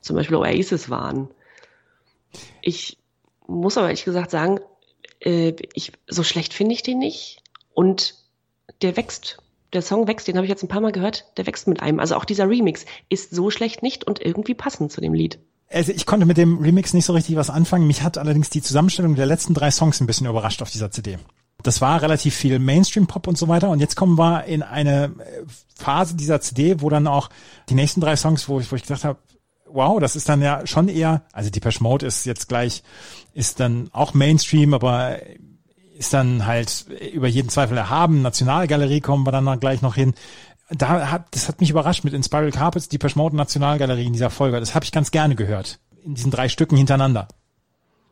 zum Beispiel Oasis waren. Ich muss aber ehrlich gesagt sagen, äh, ich, so schlecht finde ich den nicht. Und der wächst. Der Song wächst, den habe ich jetzt ein paar Mal gehört, der wächst mit einem. Also auch dieser Remix ist so schlecht nicht und irgendwie passend zu dem Lied. Also ich konnte mit dem Remix nicht so richtig was anfangen. Mich hat allerdings die Zusammenstellung der letzten drei Songs ein bisschen überrascht auf dieser CD. Das war relativ viel Mainstream-Pop und so weiter. Und jetzt kommen wir in eine äh, Phase dieser CD, wo dann auch die nächsten drei Songs, wo ich, wo ich gedacht habe, wow, das ist dann ja schon eher, also Depeche Mode ist jetzt gleich, ist dann auch Mainstream, aber ist dann halt über jeden Zweifel erhaben. Nationalgalerie kommen wir dann gleich noch hin. Da hat, das hat mich überrascht mit Inspiral Carpets, die Mode Nationalgalerie in dieser Folge. Das habe ich ganz gerne gehört. In diesen drei Stücken hintereinander.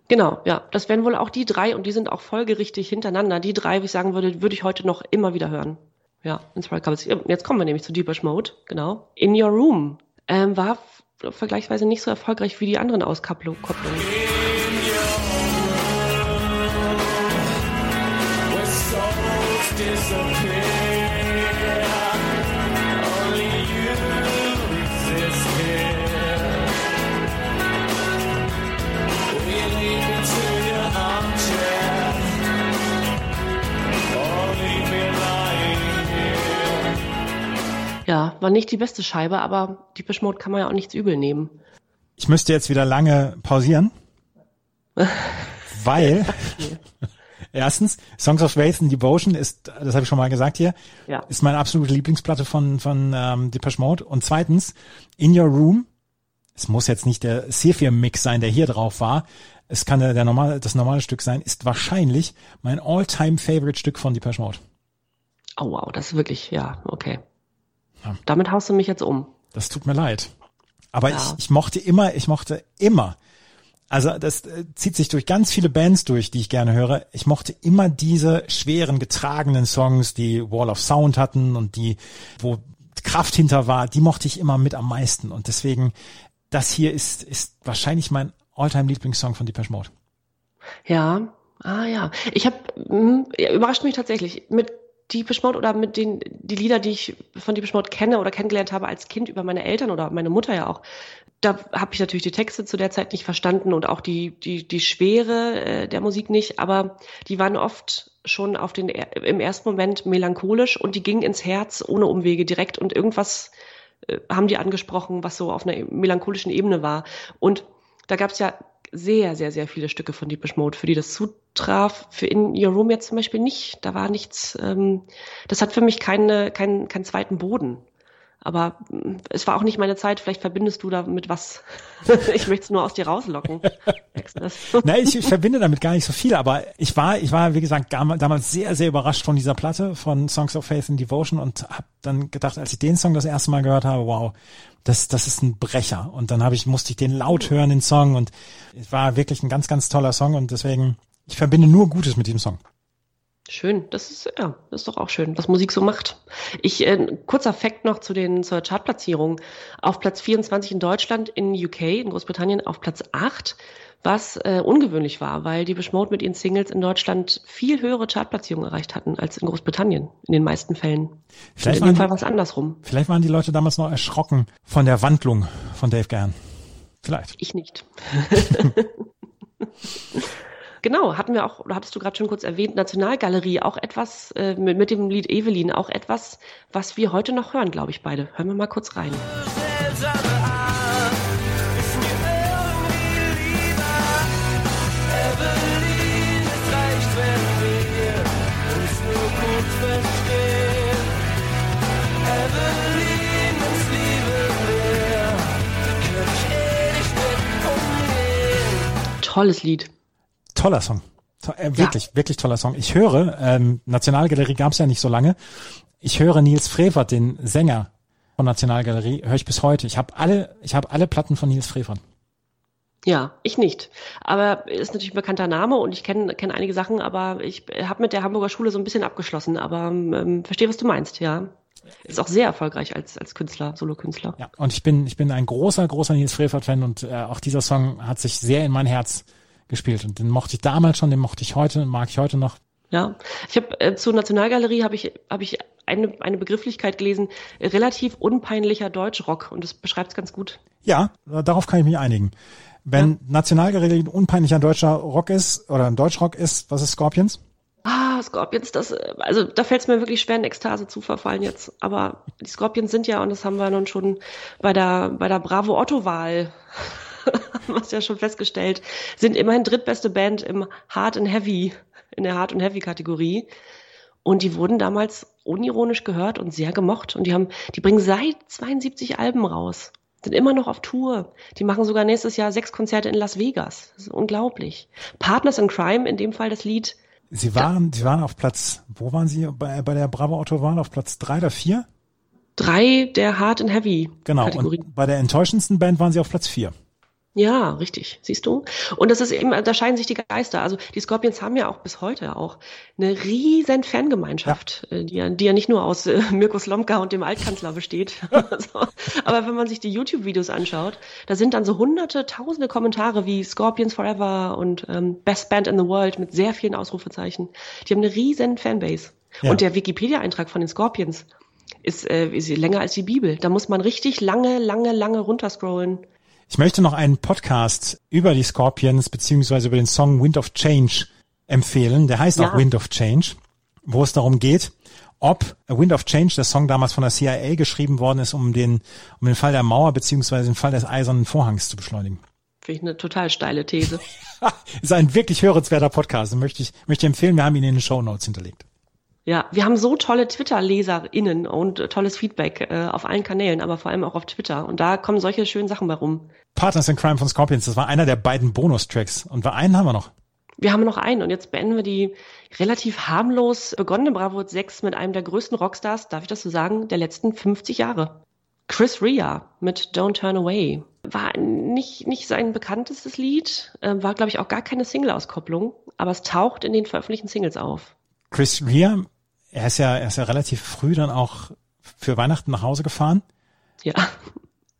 Genau, ja. Das wären wohl auch die drei und die sind auch folgerichtig hintereinander. Die drei, wie ich sagen würde, würde ich heute noch immer wieder hören. Ja, Inspiral Carpets. Jetzt kommen wir nämlich zu Deepish Mode, genau. In Your Room ähm, war vergleichsweise nicht so erfolgreich wie die anderen Auskopplungen. War nicht die beste Scheibe, aber die Mode kann man ja auch nichts übel nehmen. Ich müsste jetzt wieder lange pausieren, weil erstens Songs of Faith and Devotion ist, das habe ich schon mal gesagt hier, ja. ist meine absolute Lieblingsplatte von von ähm, Depeche Mode und zweitens In Your Room, es muss jetzt nicht der Sephir Mix sein, der hier drauf war, es kann der, der normale, das normale Stück sein, ist wahrscheinlich mein All-Time Favorite Stück von Depeche Mode. Oh wow, das ist wirklich, ja, okay. Ja. Damit haust du mich jetzt um. Das tut mir leid. Aber ja. ich, ich mochte immer, ich mochte immer, also das äh, zieht sich durch ganz viele Bands durch, die ich gerne höre. Ich mochte immer diese schweren, getragenen Songs, die Wall of Sound hatten und die, wo Kraft hinter war, die mochte ich immer mit am meisten. Und deswegen, das hier ist, ist wahrscheinlich mein Alltime Lieblingssong von Depeche Mode. Ja, ah ja. Ich habe, hm, ja, überrascht mich tatsächlich. Mit Deepish Mode oder mit den die Lieder, die ich von Deepish Mode kenne oder kennengelernt habe als Kind über meine Eltern oder meine Mutter ja auch, da habe ich natürlich die Texte zu der Zeit nicht verstanden und auch die die die Schwere äh, der Musik nicht, aber die waren oft schon auf den im ersten Moment melancholisch und die gingen ins Herz ohne Umwege direkt und irgendwas äh, haben die angesprochen, was so auf einer melancholischen Ebene war. Und da gab es ja sehr, sehr, sehr viele Stücke von Deepish Mode, für die das zutraf. Für In Your Room jetzt zum Beispiel nicht. Da war nichts, ähm, das hat für mich keine, keinen, keinen zweiten Boden. Aber mm, es war auch nicht meine Zeit. Vielleicht verbindest du damit was. ich möchte es nur aus dir rauslocken. Nein, ich, ich verbinde damit gar nicht so viel. Aber ich war, ich war, wie gesagt, damals sehr, sehr überrascht von dieser Platte von Songs of Faith and Devotion und habe dann gedacht, als ich den Song das erste Mal gehört habe, wow, das, das ist ein Brecher. Und dann habe ich, musste ich den laut hören, den Song. Und es war wirklich ein ganz, ganz toller Song. Und deswegen, ich verbinde nur Gutes mit diesem Song. Schön, das ist ja, das ist doch auch schön, was Musik so macht. Ich äh, kurzer Fakt noch zu den zur Chartplatzierung. Auf Platz 24 in Deutschland, in UK, in Großbritannien auf Platz 8, was äh, ungewöhnlich war, weil die Mode mit ihren Singles in Deutschland viel höhere Chartplatzierungen erreicht hatten als in Großbritannien in den meisten Fällen. Vielleicht in dem Fall was andersrum. Vielleicht waren die Leute damals noch erschrocken von der Wandlung von Dave Gern. Vielleicht. Ich nicht. Genau, hatten wir auch, oder hattest du gerade schon kurz erwähnt, Nationalgalerie, auch etwas äh, mit, mit dem Lied Evelyn, auch etwas, was wir heute noch hören, glaube ich, beide. Hören wir mal kurz rein. Tolles Lied toller Song. Äh, wirklich, ja. wirklich toller Song. Ich höre, ähm, Nationalgalerie gab es ja nicht so lange. Ich höre Nils Frevert, den Sänger von Nationalgalerie, höre ich bis heute. Ich habe alle, ich habe alle Platten von Nils Frevert. Ja, ich nicht. Aber ist natürlich ein bekannter Name und ich kenne kenn einige Sachen, aber ich habe mit der Hamburger Schule so ein bisschen abgeschlossen. Aber ähm, verstehe, was du meinst, ja. Ist auch sehr erfolgreich als, als Künstler, Solokünstler. Ja, und ich bin, ich bin ein großer, großer Nils Frevert-Fan und äh, auch dieser Song hat sich sehr in mein Herz gespielt. Und den mochte ich damals schon, den mochte ich heute, mag ich heute noch. Ja, ich habe äh, zur Nationalgalerie habe ich habe ich eine eine Begrifflichkeit gelesen, relativ unpeinlicher Deutschrock und das beschreibt es ganz gut. Ja, darauf kann ich mich einigen. Wenn ja. Nationalgalerie ein unpeinlicher deutscher Rock ist oder ein Deutschrock ist, was ist Scorpions? Ah, Scorpions, das, also da fällt es mir wirklich schwer, in Ekstase zu verfallen jetzt. Aber die Scorpions sind ja, und das haben wir nun schon bei der, bei der Bravo Otto-Wahl haben wir es ja schon festgestellt, sind immerhin drittbeste Band im Hard and Heavy, in der Hard and Heavy Kategorie. Und die wurden damals unironisch gehört und sehr gemocht. Und die haben, die bringen seit 72 Alben raus. Sind immer noch auf Tour. Die machen sogar nächstes Jahr sechs Konzerte in Las Vegas. Das ist unglaublich. Partners in Crime, in dem Fall das Lied. Sie waren, Sie waren auf Platz, wo waren Sie bei, bei der Bravo Autowahl? Auf Platz drei oder vier? Drei der Hard and Heavy. Genau. Kategorie. Und bei der enttäuschendsten Band waren Sie auf Platz vier. Ja, richtig, siehst du. Und das ist eben, da scheinen sich die Geister. Also die Scorpions haben ja auch bis heute auch eine riesen Fangemeinschaft, ja. Äh, die, ja, die ja nicht nur aus äh, Mirko Slomka und dem Altkanzler besteht. also, aber wenn man sich die YouTube-Videos anschaut, da sind dann so hunderte, tausende Kommentare wie Scorpions Forever und ähm, Best Band in the World mit sehr vielen Ausrufezeichen. Die haben eine riesen Fanbase. Ja. Und der Wikipedia-Eintrag von den Scorpions ist, äh, ist länger als die Bibel. Da muss man richtig lange, lange, lange runterscrollen ich möchte noch einen Podcast über die Scorpions beziehungsweise über den Song Wind of Change empfehlen. Der heißt ja. auch Wind of Change, wo es darum geht, ob Wind of Change, der Song damals von der CIA geschrieben worden ist, um den, um den Fall der Mauer beziehungsweise den Fall des Eisernen Vorhangs zu beschleunigen. Finde ich eine total steile These. ist ein wirklich hörenswerter Podcast. Möchte ich, möchte ich empfehlen. Wir haben ihn in den Show Notes hinterlegt. Ja, wir haben so tolle Twitter-LeserInnen und äh, tolles Feedback äh, auf allen Kanälen, aber vor allem auch auf Twitter. Und da kommen solche schönen Sachen bei rum. Partners in Crime von Scorpions, das war einer der beiden Bonustracks. Und einen haben wir noch. Wir haben noch einen und jetzt beenden wir die relativ harmlos begonnene Bravo 6 mit einem der größten Rockstars, darf ich das so sagen, der letzten 50 Jahre. Chris Rea mit Don't Turn Away. War nicht, nicht sein bekanntestes Lied, äh, war, glaube ich, auch gar keine Single-Auskopplung, aber es taucht in den veröffentlichten Singles auf. Chris Rea er ist ja, er ist ja relativ früh dann auch für Weihnachten nach Hause gefahren. Ja.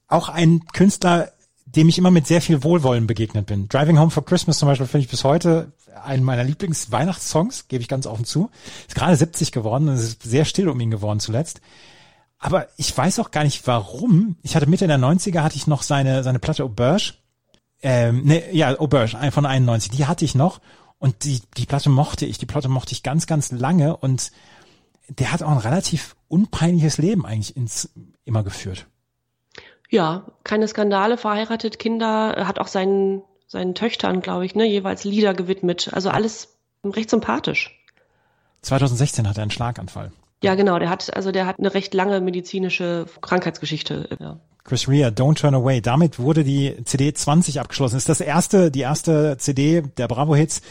Auch ein Künstler, dem ich immer mit sehr viel Wohlwollen begegnet bin. Driving Home for Christmas zum Beispiel finde ich bis heute einen meiner Lieblings-Weihnachtssongs, gebe ich ganz offen zu. Ist gerade 70 geworden und es ist sehr still um ihn geworden zuletzt. Aber ich weiß auch gar nicht warum. Ich hatte Mitte der 90er hatte ich noch seine, seine Platte Auberge. Ähm, ne, ja, Auberge, von 91. Die hatte ich noch. Und die, die Platte mochte ich. Die Platte mochte ich ganz, ganz lange. Und der hat auch ein relativ unpeinliches Leben eigentlich ins, immer geführt. Ja, keine Skandale, verheiratet, Kinder, hat auch seinen, seinen Töchtern, glaube ich, ne, jeweils Lieder gewidmet. Also alles recht sympathisch. 2016 hat er einen Schlaganfall. Ja, genau, der hat, also der hat eine recht lange medizinische Krankheitsgeschichte. Ja. Chris Rea, Don't Turn Away. Damit wurde die CD 20 abgeschlossen. Das ist das erste, die erste CD der Bravo Hits,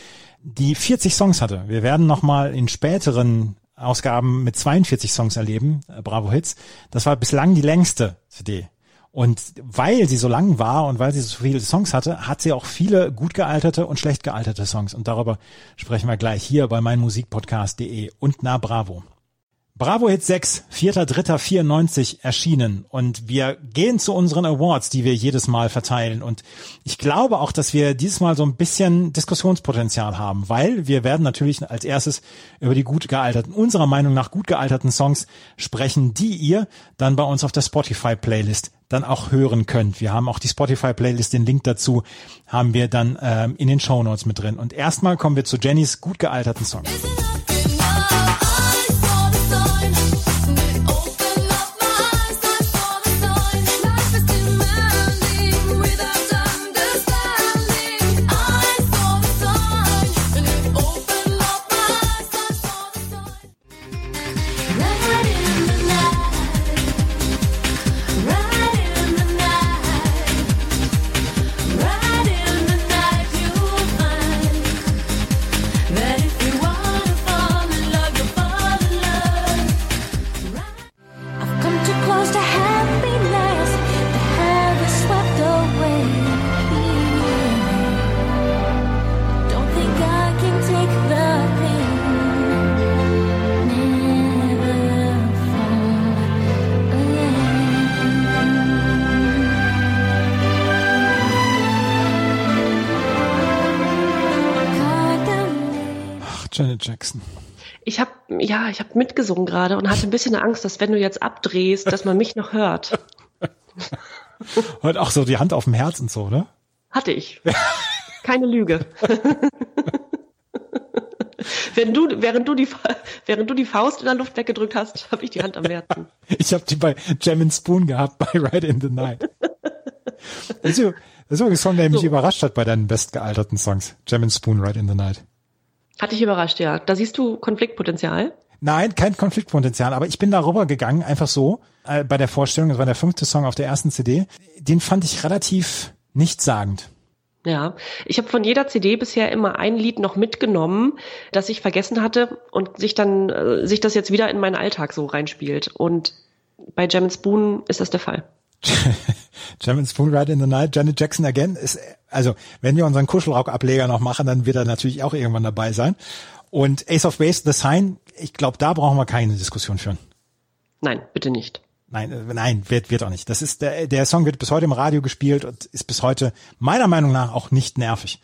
die 40 Songs hatte. Wir werden nochmal in späteren Ausgaben mit 42 Songs erleben, äh, Bravo Hits. Das war bislang die längste CD. Und weil sie so lang war und weil sie so viele Songs hatte, hat sie auch viele gut gealterte und schlecht gealterte Songs. Und darüber sprechen wir gleich hier bei meinmusikpodcast.de und na Bravo. Bravo Hit 6, 4.3.94 erschienen und wir gehen zu unseren Awards, die wir jedes Mal verteilen und ich glaube auch, dass wir dieses Mal so ein bisschen Diskussionspotenzial haben, weil wir werden natürlich als erstes über die gut gealterten, unserer Meinung nach gut gealterten Songs sprechen, die ihr dann bei uns auf der Spotify Playlist dann auch hören könnt. Wir haben auch die Spotify Playlist, den Link dazu haben wir dann ähm, in den Show Notes mit drin und erstmal kommen wir zu Jennys gut gealterten Songs. Jackson. Ich habe ja, ich habe mitgesungen gerade und hatte ein bisschen Angst, dass wenn du jetzt abdrehst, dass man mich noch hört. Und auch so die Hand auf dem Herz und so, ne? Hatte ich. Keine Lüge. Wenn du, während, du die, während du die Faust in der Luft weggedrückt hast, habe ich die Hand am Herzen. Ich habe die bei Jam Spoon gehabt, bei Ride in the Night. Das ist, ist ein Song, der mich so. überrascht hat bei deinen bestgealterten Songs. Jam Spoon, Ride in the Night. Hat dich überrascht, ja. Da siehst du Konfliktpotenzial. Nein, kein Konfliktpotenzial, aber ich bin darüber gegangen, einfach so, äh, bei der Vorstellung, das war der fünfte Song auf der ersten CD, den fand ich relativ nichtssagend. Ja, ich habe von jeder CD bisher immer ein Lied noch mitgenommen, das ich vergessen hatte und sich dann äh, sich das jetzt wieder in meinen Alltag so reinspielt. Und bei Jam Spoon ist das der Fall. Jam Spoon Ride in the Night, Janet Jackson again ist also wenn wir unseren Kuschelrock-Ableger noch machen, dann wird er natürlich auch irgendwann dabei sein. Und Ace of Base, The Sign, ich glaube, da brauchen wir keine Diskussion führen. Nein, bitte nicht. Nein, äh, nein, wird, wird auch nicht. Das ist, der, der Song wird bis heute im Radio gespielt und ist bis heute meiner Meinung nach auch nicht nervig.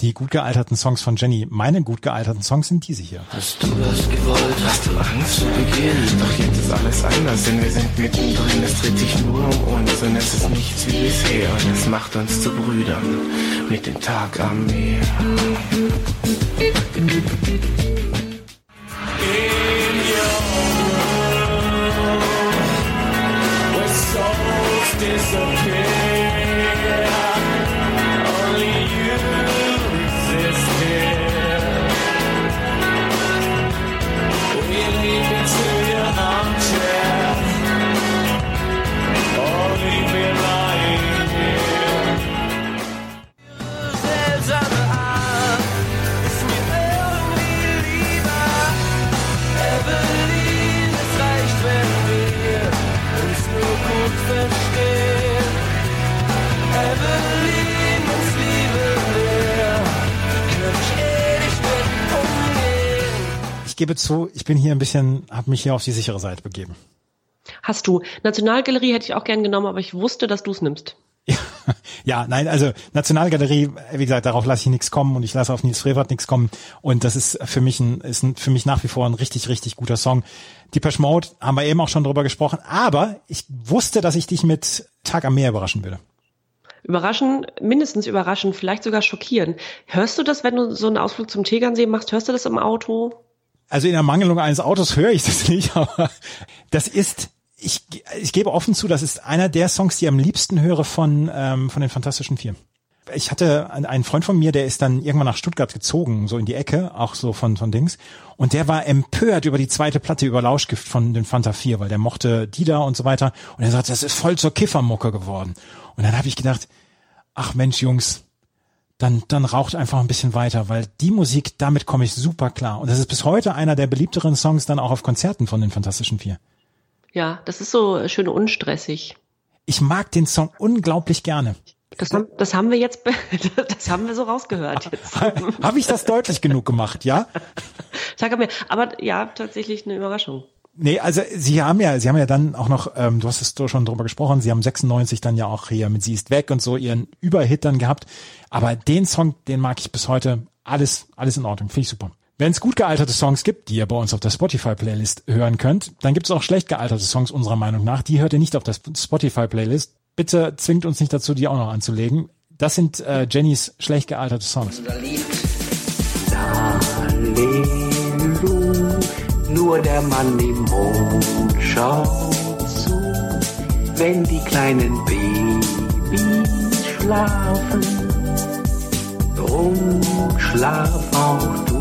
Die gut gealterten Songs von Jenny, meine gut gealterten Songs sind diese hier. Hast du das gewollt? Hast du Angst zu beginnen? Doch jetzt ist alles anders, denn wir sind mittendrin. Es dreht sich nur um uns und es ist nichts wie bisher. Und es macht uns zu Brüdern mit dem Tag am Meer. disappear. Ich gebe zu, ich bin hier ein bisschen, habe mich hier auf die sichere Seite begeben. Hast du. Nationalgalerie hätte ich auch gern genommen, aber ich wusste, dass du es nimmst. Ja, ja, nein, also Nationalgalerie, wie gesagt, darauf lasse ich nichts kommen und ich lasse auf Nils Frevert nichts kommen und das ist für mich ein, ist ein, für mich nach wie vor ein richtig, richtig guter Song. Depeche Mode haben wir eben auch schon drüber gesprochen, aber ich wusste, dass ich dich mit Tag am Meer überraschen würde. Überraschen, mindestens überraschen, vielleicht sogar schockieren. Hörst du das, wenn du so einen Ausflug zum Tegernsee machst? Hörst du das im Auto? Also in der Mangelung eines Autos höre ich das nicht, aber das ist, ich, ich gebe offen zu, das ist einer der Songs, die ich am liebsten höre von, ähm, von den Fantastischen Vier. Ich hatte einen Freund von mir, der ist dann irgendwann nach Stuttgart gezogen, so in die Ecke, auch so von, von Dings. Und der war empört über die zweite Platte über Lauschgift von den Fanta 4, weil der mochte die da und so weiter. Und er sagt, das ist voll zur Kiffermucke geworden. Und dann habe ich gedacht, ach Mensch, Jungs, dann, dann raucht einfach ein bisschen weiter, weil die Musik, damit komme ich super klar. Und das ist bis heute einer der beliebteren Songs dann auch auf Konzerten von den Fantastischen Vier. Ja, das ist so schön unstressig. Ich mag den Song unglaublich gerne. Das haben, das haben wir jetzt, das haben wir so rausgehört jetzt. Habe ich das deutlich genug gemacht, ja? Sag mir, aber ja, tatsächlich eine Überraschung. Nee, also sie haben ja, sie haben ja dann auch noch, ähm, du hast es schon drüber gesprochen, sie haben 96 dann ja auch hier mit Sie ist weg und so ihren Überhit dann gehabt. Aber den Song, den mag ich bis heute. Alles, alles in Ordnung, finde ich super. Wenn es gut gealterte Songs gibt, die ihr bei uns auf der Spotify-Playlist hören könnt, dann gibt es auch schlecht gealterte Songs unserer Meinung nach. Die hört ihr nicht auf der Spotify-Playlist. Bitte zwingt uns nicht dazu, die auch noch anzulegen. Das sind äh, Jennys schlecht gealterte Songs. Nur der Mann im Mond schaut zu, wenn die kleinen Babys schlafen. Drum schlaf auch du.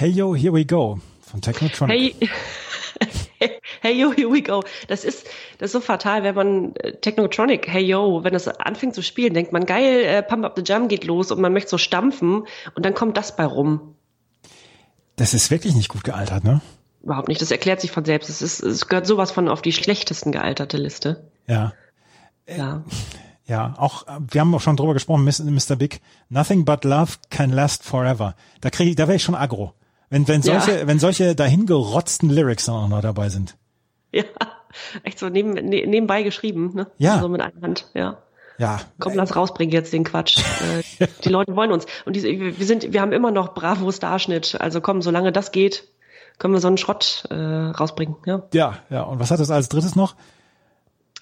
Hey Yo, Here We Go von Technotronic. Hey, hey Yo, Here We Go. Das ist, das ist so fatal, wenn man äh, Technotronic, Hey Yo, wenn das anfängt zu spielen, denkt man, geil, äh, Pump Up the Jam geht los und man möchte so stampfen und dann kommt das bei rum. Das ist wirklich nicht gut gealtert, ne? Überhaupt nicht. Das erklärt sich von selbst. Es, ist, es gehört sowas von auf die schlechtesten gealterte Liste. Ja. Ja. Ja, auch, wir haben auch schon drüber gesprochen, Mr. Big. Nothing but love can last forever. Da kriege ich, da wäre ich schon aggro. Wenn, wenn solche, ja. wenn solche dahingerotzten Lyrics dann auch noch dabei sind. Ja, echt so neben, ne, nebenbei geschrieben, ne? Ja. So mit einer Hand, ja. Ja. Komm, lass rausbringen jetzt den Quatsch. Äh, die Leute wollen uns. Und diese, wir sind, wir haben immer noch Bravo Starschnitt. Also komm, solange das geht, können wir so einen Schrott äh, rausbringen. Ja. ja, ja. Und was hat das als drittes noch?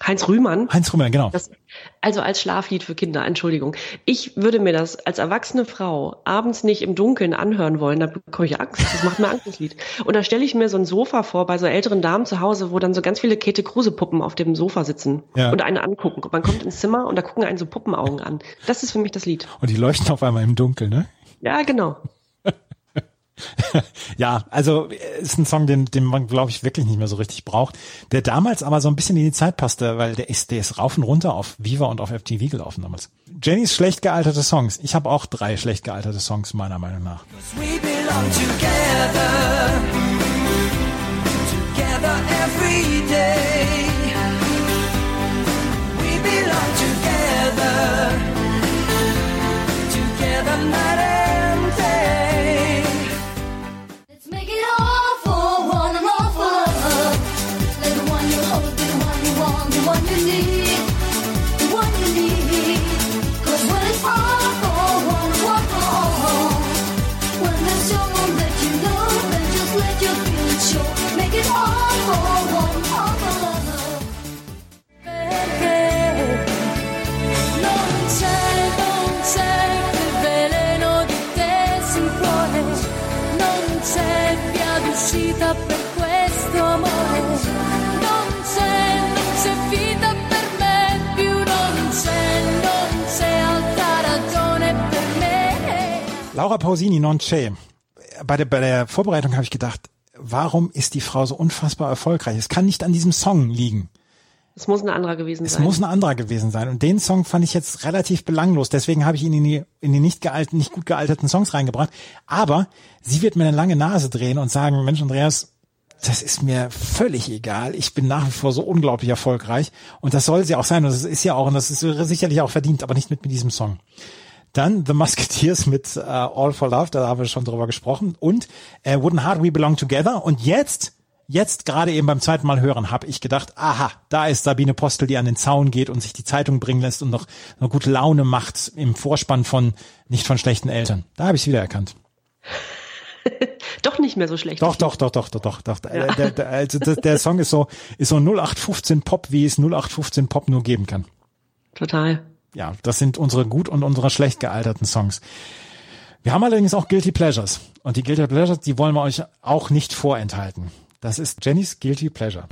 Heinz Rühmann. Heinz Rühmann, genau. Das, also als Schlaflied für Kinder, Entschuldigung. Ich würde mir das als erwachsene Frau abends nicht im Dunkeln anhören wollen, da bekomme ich Angst. Das macht mir Angst, das Lied. Und da stelle ich mir so ein Sofa vor bei so älteren Damen zu Hause, wo dann so ganz viele Käthe Kruse Puppen auf dem Sofa sitzen ja. und eine angucken. Und man kommt ins Zimmer und da gucken einen so Puppenaugen an. Das ist für mich das Lied. Und die leuchten auf einmal im Dunkeln, ne? Ja, genau. ja, also äh, ist ein Song, den, den man, glaube ich, wirklich nicht mehr so richtig braucht. Der damals aber so ein bisschen in die Zeit passte, weil der ist, der ist rauf und runter auf Viva und auf FTV gelaufen damals. Jennys schlecht gealterte Songs. Ich habe auch drei schlecht gealterte Songs, meiner Meinung nach. Together night Laura Pausini, non c'è. Bei der, bei der Vorbereitung habe ich gedacht, warum ist die Frau so unfassbar erfolgreich? Es kann nicht an diesem Song liegen. Es muss ein anderer gewesen es sein. Es muss ein anderer gewesen sein. Und den Song fand ich jetzt relativ belanglos. Deswegen habe ich ihn in die, in die nicht gealten, nicht gut gealterten Songs reingebracht. Aber sie wird mir eine lange Nase drehen und sagen, Mensch, Andreas, das ist mir völlig egal. Ich bin nach wie vor so unglaublich erfolgreich. Und das soll sie auch sein. Und das ist ja auch, und das ist sicherlich auch verdient, aber nicht mit, mit diesem Song. Dann The Musketeers mit uh, All for Love, da haben wir schon drüber gesprochen. Und uh, Wooden Heart, We Belong Together. Und jetzt, jetzt gerade eben beim zweiten Mal hören, habe ich gedacht, aha, da ist Sabine Postel, die an den Zaun geht und sich die Zeitung bringen lässt und noch eine gute Laune macht im Vorspann von nicht von schlechten Eltern. Da habe ich es wiedererkannt. doch nicht mehr so schlecht. Doch, doch, doch, doch, doch, doch, doch. Ja. Der, der, also der, der Song ist so, ist so 0815 Pop, wie es 0815 Pop nur geben kann. Total ja, das sind unsere gut und unsere schlecht gealterten Songs. Wir haben allerdings auch Guilty Pleasures. Und die Guilty Pleasures, die wollen wir euch auch nicht vorenthalten. Das ist Jennys Guilty Pleasure.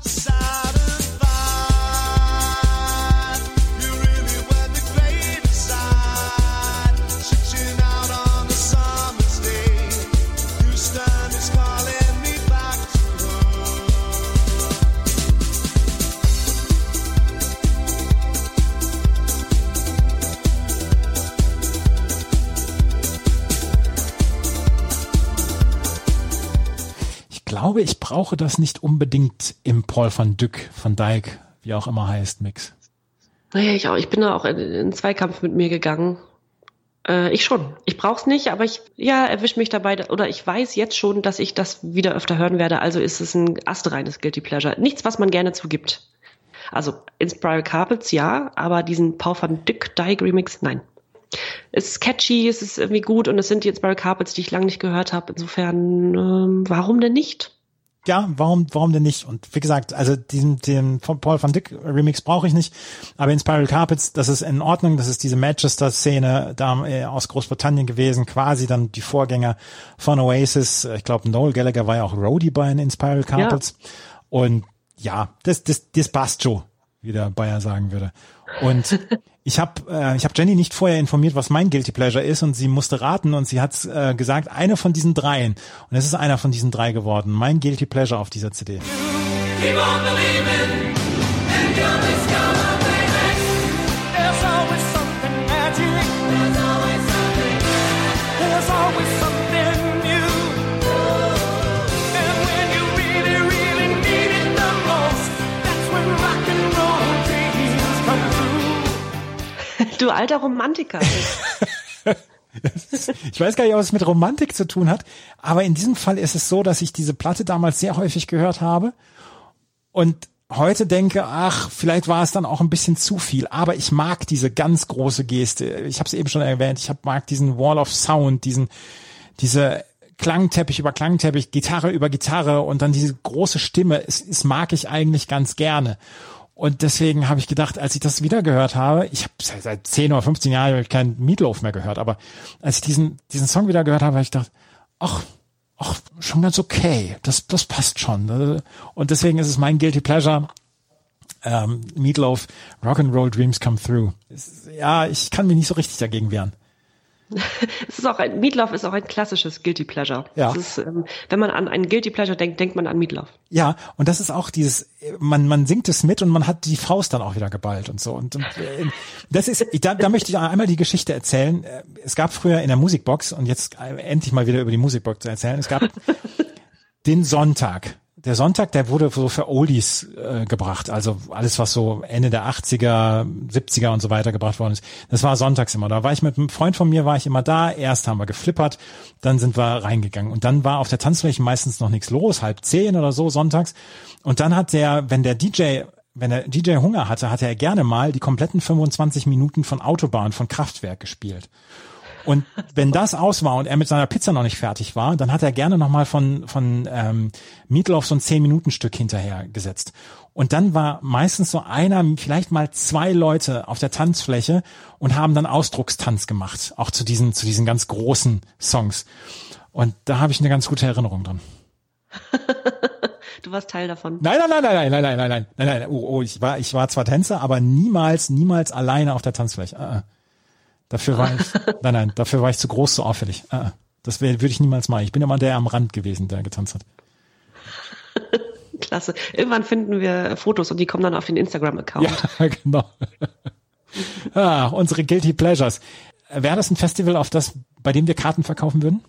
Glaube, ich brauche das nicht unbedingt im Paul van Dyck, van Dyk, wie auch immer heißt, Mix. Naja, ich auch. Ich bin da auch in, in Zweikampf mit mir gegangen. Äh, ich schon. Ich brauch's nicht, aber ich, ja, erwisch mich dabei, oder ich weiß jetzt schon, dass ich das wieder öfter hören werde. Also ist es ein astreines Guilty Pleasure. Nichts, was man gerne zugibt. Also Inspiral Carpets, ja, aber diesen Paul van Dyck Dyke Remix, nein es ist catchy, es ist irgendwie gut und es sind jetzt Barrel Carpets, die ich lange nicht gehört habe. Insofern, ähm, warum denn nicht? Ja, warum, warum denn nicht? Und wie gesagt, also diesen, den Paul van Dyck Remix brauche ich nicht. Aber in Spiral Carpets, das ist in Ordnung. Das ist diese Manchester-Szene da äh, aus Großbritannien gewesen, quasi dann die Vorgänger von Oasis. Ich glaube, Noel Gallagher war ja auch Roadie bei in Spiral Carpets. Ja. Und ja, das, das, das passt schon, wie der Bayer sagen würde. Und ich habe äh, ich hab Jenny nicht vorher informiert, was mein Guilty Pleasure ist und sie musste raten und sie hat äh, gesagt, eine von diesen dreien. Und es ist einer von diesen drei geworden. Mein Guilty Pleasure auf dieser CD. Keep on believing and you'll Du alter Romantiker. ich weiß gar nicht, was es mit Romantik zu tun hat, aber in diesem Fall ist es so, dass ich diese Platte damals sehr häufig gehört habe und heute denke, ach, vielleicht war es dann auch ein bisschen zu viel, aber ich mag diese ganz große Geste. Ich habe es eben schon erwähnt, ich hab, mag diesen Wall of Sound, diesen diese Klangteppich über Klangteppich, Gitarre über Gitarre und dann diese große Stimme, es, es mag ich eigentlich ganz gerne. Und deswegen habe ich gedacht, als ich das wieder gehört habe, ich habe seit, seit 10 oder 15 Jahren kein Meatloaf mehr gehört, aber als ich diesen, diesen Song wieder gehört habe, habe ich gedacht, ach, ach, schon ganz okay, das, das passt schon. Und deswegen ist es mein Guilty Pleasure. Ähm, Meatloaf, Rock'n'Roll Dreams Come Through. Ja, ich kann mich nicht so richtig dagegen wehren. Es ist auch ein, Meatloaf ist auch ein klassisches Guilty Pleasure. Ja. Ist, ähm, wenn man an ein Guilty Pleasure denkt, denkt man an Meatloaf. Ja, und das ist auch dieses, man, man singt es mit und man hat die Faust dann auch wieder geballt und so. Und, und äh, das ist, da, da möchte ich einmal die Geschichte erzählen. Es gab früher in der Musikbox, und jetzt endlich mal wieder über die Musikbox zu erzählen, es gab den Sonntag der Sonntag, der wurde so für Oldies äh, gebracht, also alles, was so Ende der 80er, 70er und so weiter gebracht worden ist. Das war sonntags immer. Da war ich mit einem Freund von mir, war ich immer da. Erst haben wir geflippert, dann sind wir reingegangen. Und dann war auf der Tanzfläche meistens noch nichts los, halb zehn oder so sonntags. Und dann hat der, wenn der DJ wenn der DJ Hunger hatte, hatte er gerne mal die kompletten 25 Minuten von Autobahn, von Kraftwerk gespielt. Und wenn das aus war und er mit seiner Pizza noch nicht fertig war, dann hat er gerne nochmal von, von ähm, Meatloaf so ein 10-Minuten-Stück hinterher gesetzt. Und dann war meistens so einer, vielleicht mal zwei Leute auf der Tanzfläche und haben dann Ausdruckstanz gemacht, auch zu diesen, zu diesen ganz großen Songs. Und da habe ich eine ganz gute Erinnerung dran. Du warst Teil davon. Nein, nein, nein, nein, nein, nein, nein, nein, nein, nein. Oh, oh, ich war, ich war zwar Tänzer, aber niemals, niemals alleine auf der Tanzfläche. Uh, uh. Dafür war ich, nein, nein, dafür war ich zu groß, zu auffällig. Ah, das würde ich niemals machen. Ich bin immer der am Rand gewesen, der getanzt hat. Klasse. Irgendwann finden wir Fotos und die kommen dann auf den Instagram-Account. Ja, genau. ah, unsere Guilty Pleasures. Wäre das ein Festival, auf das, bei dem wir Karten verkaufen würden?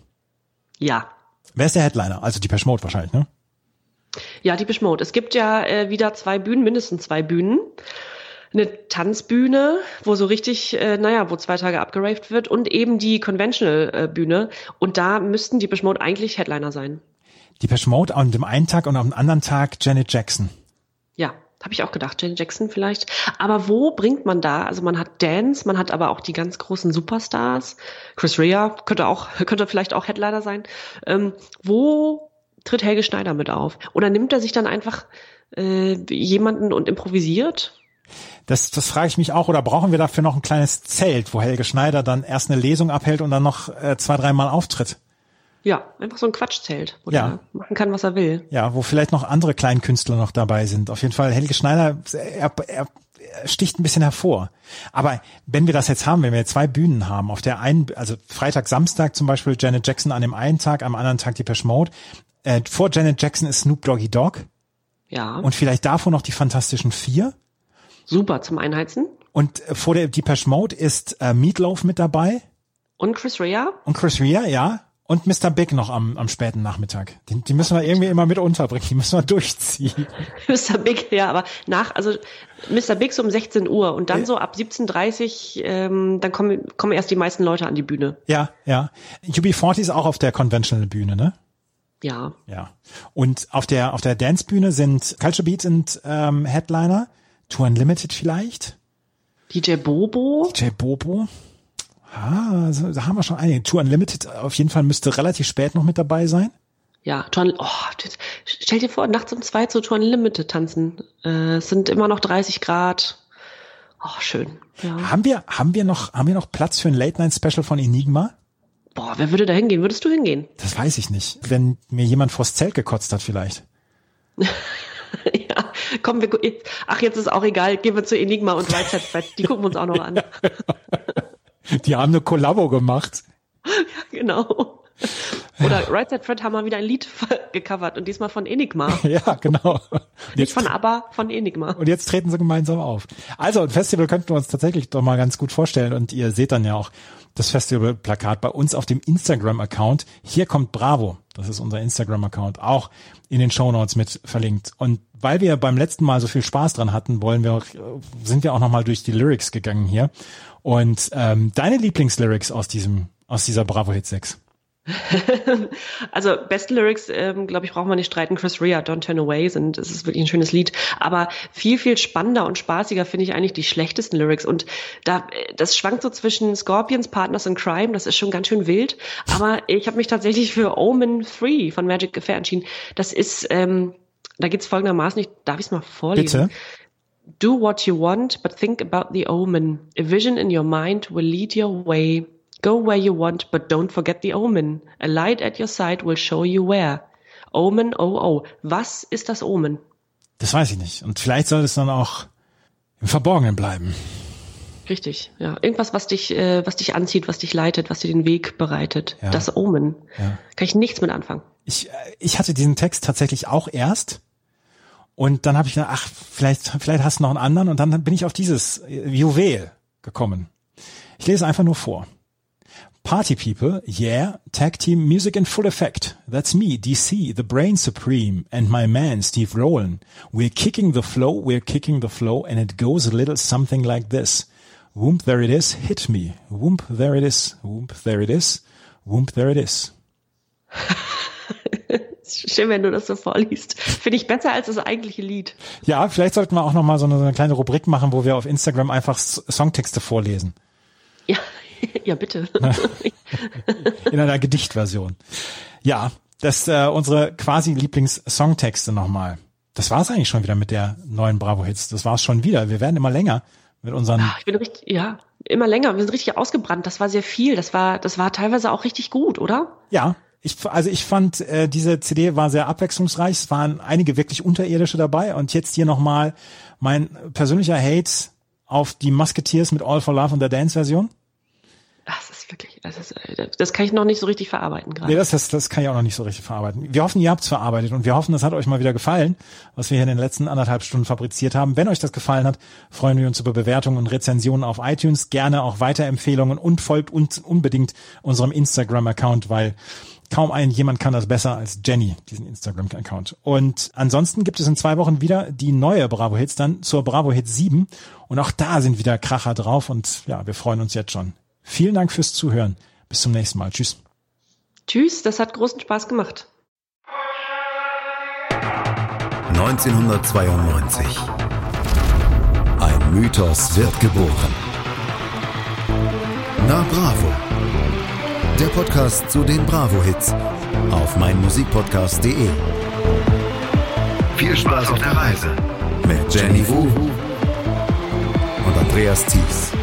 Ja. Wer ist der Headliner? Also die Mode wahrscheinlich, ne? Ja, die Mode. Es gibt ja äh, wieder zwei Bühnen, mindestens zwei Bühnen eine Tanzbühne, wo so richtig, äh, naja, wo zwei Tage abgeraved wird und eben die Conventional-Bühne. Und da müssten die Mode eigentlich Headliner sein. Die Mode an dem einen Tag und am anderen Tag Janet Jackson. Ja, habe ich auch gedacht, Janet Jackson vielleicht. Aber wo bringt man da? Also man hat Dance, man hat aber auch die ganz großen Superstars. Chris Rea könnte auch, könnte vielleicht auch Headliner sein. Ähm, wo tritt Helge Schneider mit auf? Oder nimmt er sich dann einfach äh, jemanden und improvisiert? Das, das frage ich mich auch. Oder brauchen wir dafür noch ein kleines Zelt, wo Helge Schneider dann erst eine Lesung abhält und dann noch äh, zwei, dreimal auftritt? Ja, einfach so ein Quatschzelt, wo ja. er machen kann, was er will. Ja, wo vielleicht noch andere Kleinkünstler noch dabei sind. Auf jeden Fall, Helge Schneider, er, er, er sticht ein bisschen hervor. Aber wenn wir das jetzt haben, wenn wir zwei Bühnen haben, auf der einen, also Freitag, Samstag zum Beispiel Janet Jackson an dem einen Tag, am anderen Tag die Mode. Äh, vor Janet Jackson ist Snoop Doggy Dogg. Ja. Und vielleicht davor noch die Fantastischen Vier. Super zum Einheizen. Und vor der Depeche Mode ist äh, Meatloaf mit dabei. Und Chris Rea. Und Chris Rea, ja. Und Mr. Big noch am, am späten Nachmittag. Die, die müssen wir irgendwie immer mit unterbringen. Die müssen wir durchziehen. Mr. Big, ja, aber nach, also Mr. Big so um 16 Uhr und dann so ab 17.30 ähm, dann kommen, kommen erst die meisten Leute an die Bühne. Ja, ja. UB40 ist auch auf der Conventional Bühne, ne? Ja. Ja. Und auf der, auf der Dance-Bühne sind Culture Beats und ähm, Headliner. Tour Unlimited vielleicht? DJ Bobo? DJ Bobo. Ah, da haben wir schon einige. Tour Unlimited auf jeden Fall müsste relativ spät noch mit dabei sein. Ja, Tour, oh, stell dir vor, nachts um zwei zu Tour Unlimited tanzen. Äh, es sind immer noch 30 Grad. Oh, schön. Ja. Haben wir, haben wir noch, haben wir noch Platz für ein Late Night Special von Enigma? Boah, wer würde da hingehen? Würdest du hingehen? Das weiß ich nicht. Wenn mir jemand vors Zelt gekotzt hat, vielleicht. ja, komm, wir, ach, jetzt ist auch egal, gehen wir zu Enigma und Right Set Fred, die gucken wir uns auch noch an. die haben eine Kollabo gemacht. Ja, genau. Oder ja. Right Set Fred haben mal wieder ein Lied gecovert und diesmal von Enigma. Ja, genau. Nicht von ABBA, von Enigma. Und jetzt treten sie gemeinsam auf. Also ein Festival könnten wir uns tatsächlich doch mal ganz gut vorstellen und ihr seht dann ja auch das Festivalplakat bei uns auf dem Instagram-Account. Hier kommt Bravo. Das ist unser Instagram-Account. Auch in den Show Notes mit verlinkt. Und weil wir beim letzten Mal so viel Spaß dran hatten, wollen wir, sind wir auch nochmal durch die Lyrics gegangen hier. Und ähm, deine Lieblingslyrics aus diesem, aus dieser Bravo Hit 6? also beste Lyrics, ähm, glaube ich, brauchen wir nicht streiten. Chris Rea, Don't Turn Away sind, es ist wirklich ein schönes Lied. Aber viel, viel spannender und spaßiger finde ich eigentlich die schlechtesten Lyrics. Und da, das schwankt so zwischen Scorpions, Partners in Crime, das ist schon ganz schön wild. Aber ich habe mich tatsächlich für Omen 3 von Magic Affair entschieden. Das ist, ähm, da geht's folgendermaßen, ich, darf ich es mal vorlesen? Bitte? Do what you want, but think about the omen. A vision in your mind will lead your way. Go where you want, but don't forget the omen. A light at your side will show you where. Omen, oh, oh. Was ist das Omen? Das weiß ich nicht. Und vielleicht soll es dann auch im Verborgenen bleiben. Richtig, ja. Irgendwas, was dich, äh, was dich anzieht, was dich leitet, was dir den Weg bereitet. Ja. Das Omen. Ja. Kann ich nichts mit anfangen. Ich, äh, ich hatte diesen Text tatsächlich auch erst. Und dann habe ich gedacht, ach, vielleicht, vielleicht hast du noch einen anderen. Und dann bin ich auf dieses Juwel gekommen. Ich lese einfach nur vor. Party people, yeah, tag team music in full effect. That's me, DC, the brain supreme, and my man, Steve Rowland. We're kicking the flow, we're kicking the flow, and it goes a little something like this. Whoomp, there it is, hit me. Whoomp, there it is. Whoomp, there it is. Whoomp, there it is. Schön, wenn du das so vorliest. Finde ich besser als das eigentliche Lied. Ja, vielleicht sollten wir auch noch mal so eine, so eine kleine Rubrik machen, wo wir auf Instagram einfach Songtexte vorlesen. Ja, ja, bitte. In einer Gedichtversion. Ja, das äh, unsere quasi Lieblings-Songtexte nochmal. Das war es eigentlich schon wieder mit der neuen Bravo Hits. Das war es schon wieder. Wir werden immer länger mit unseren. Ach, ich bin richtig, ja, immer länger. Wir sind richtig ausgebrannt. Das war sehr viel. Das war, das war teilweise auch richtig gut, oder? Ja. Ich, also ich fand, äh, diese CD war sehr abwechslungsreich. Es waren einige wirklich unterirdische dabei. Und jetzt hier nochmal mein persönlicher Hate auf die Musketeers mit All for Love und der Dance-Version. Das ist wirklich, das, ist, das kann ich noch nicht so richtig verarbeiten gerade. Nee, das, das, das kann ich auch noch nicht so richtig verarbeiten. Wir hoffen, ihr habt es verarbeitet und wir hoffen, das hat euch mal wieder gefallen, was wir hier in den letzten anderthalb Stunden fabriziert haben. Wenn euch das gefallen hat, freuen wir uns über Bewertungen und Rezensionen auf iTunes, gerne auch Weiterempfehlungen und folgt uns unbedingt unserem Instagram-Account, weil kaum ein jemand kann das besser als Jenny, diesen Instagram-Account. Und ansonsten gibt es in zwei Wochen wieder die neue Bravo Hits dann zur Bravo Hits 7 und auch da sind wieder Kracher drauf und ja, wir freuen uns jetzt schon. Vielen Dank fürs Zuhören. Bis zum nächsten Mal. Tschüss. Tschüss, das hat großen Spaß gemacht. 1992. Ein Mythos wird geboren. Na Bravo. Der Podcast zu den Bravo-Hits auf meinmusikpodcast.de. Viel Spaß auf der Reise mit Jenny Wu und Andreas Thies.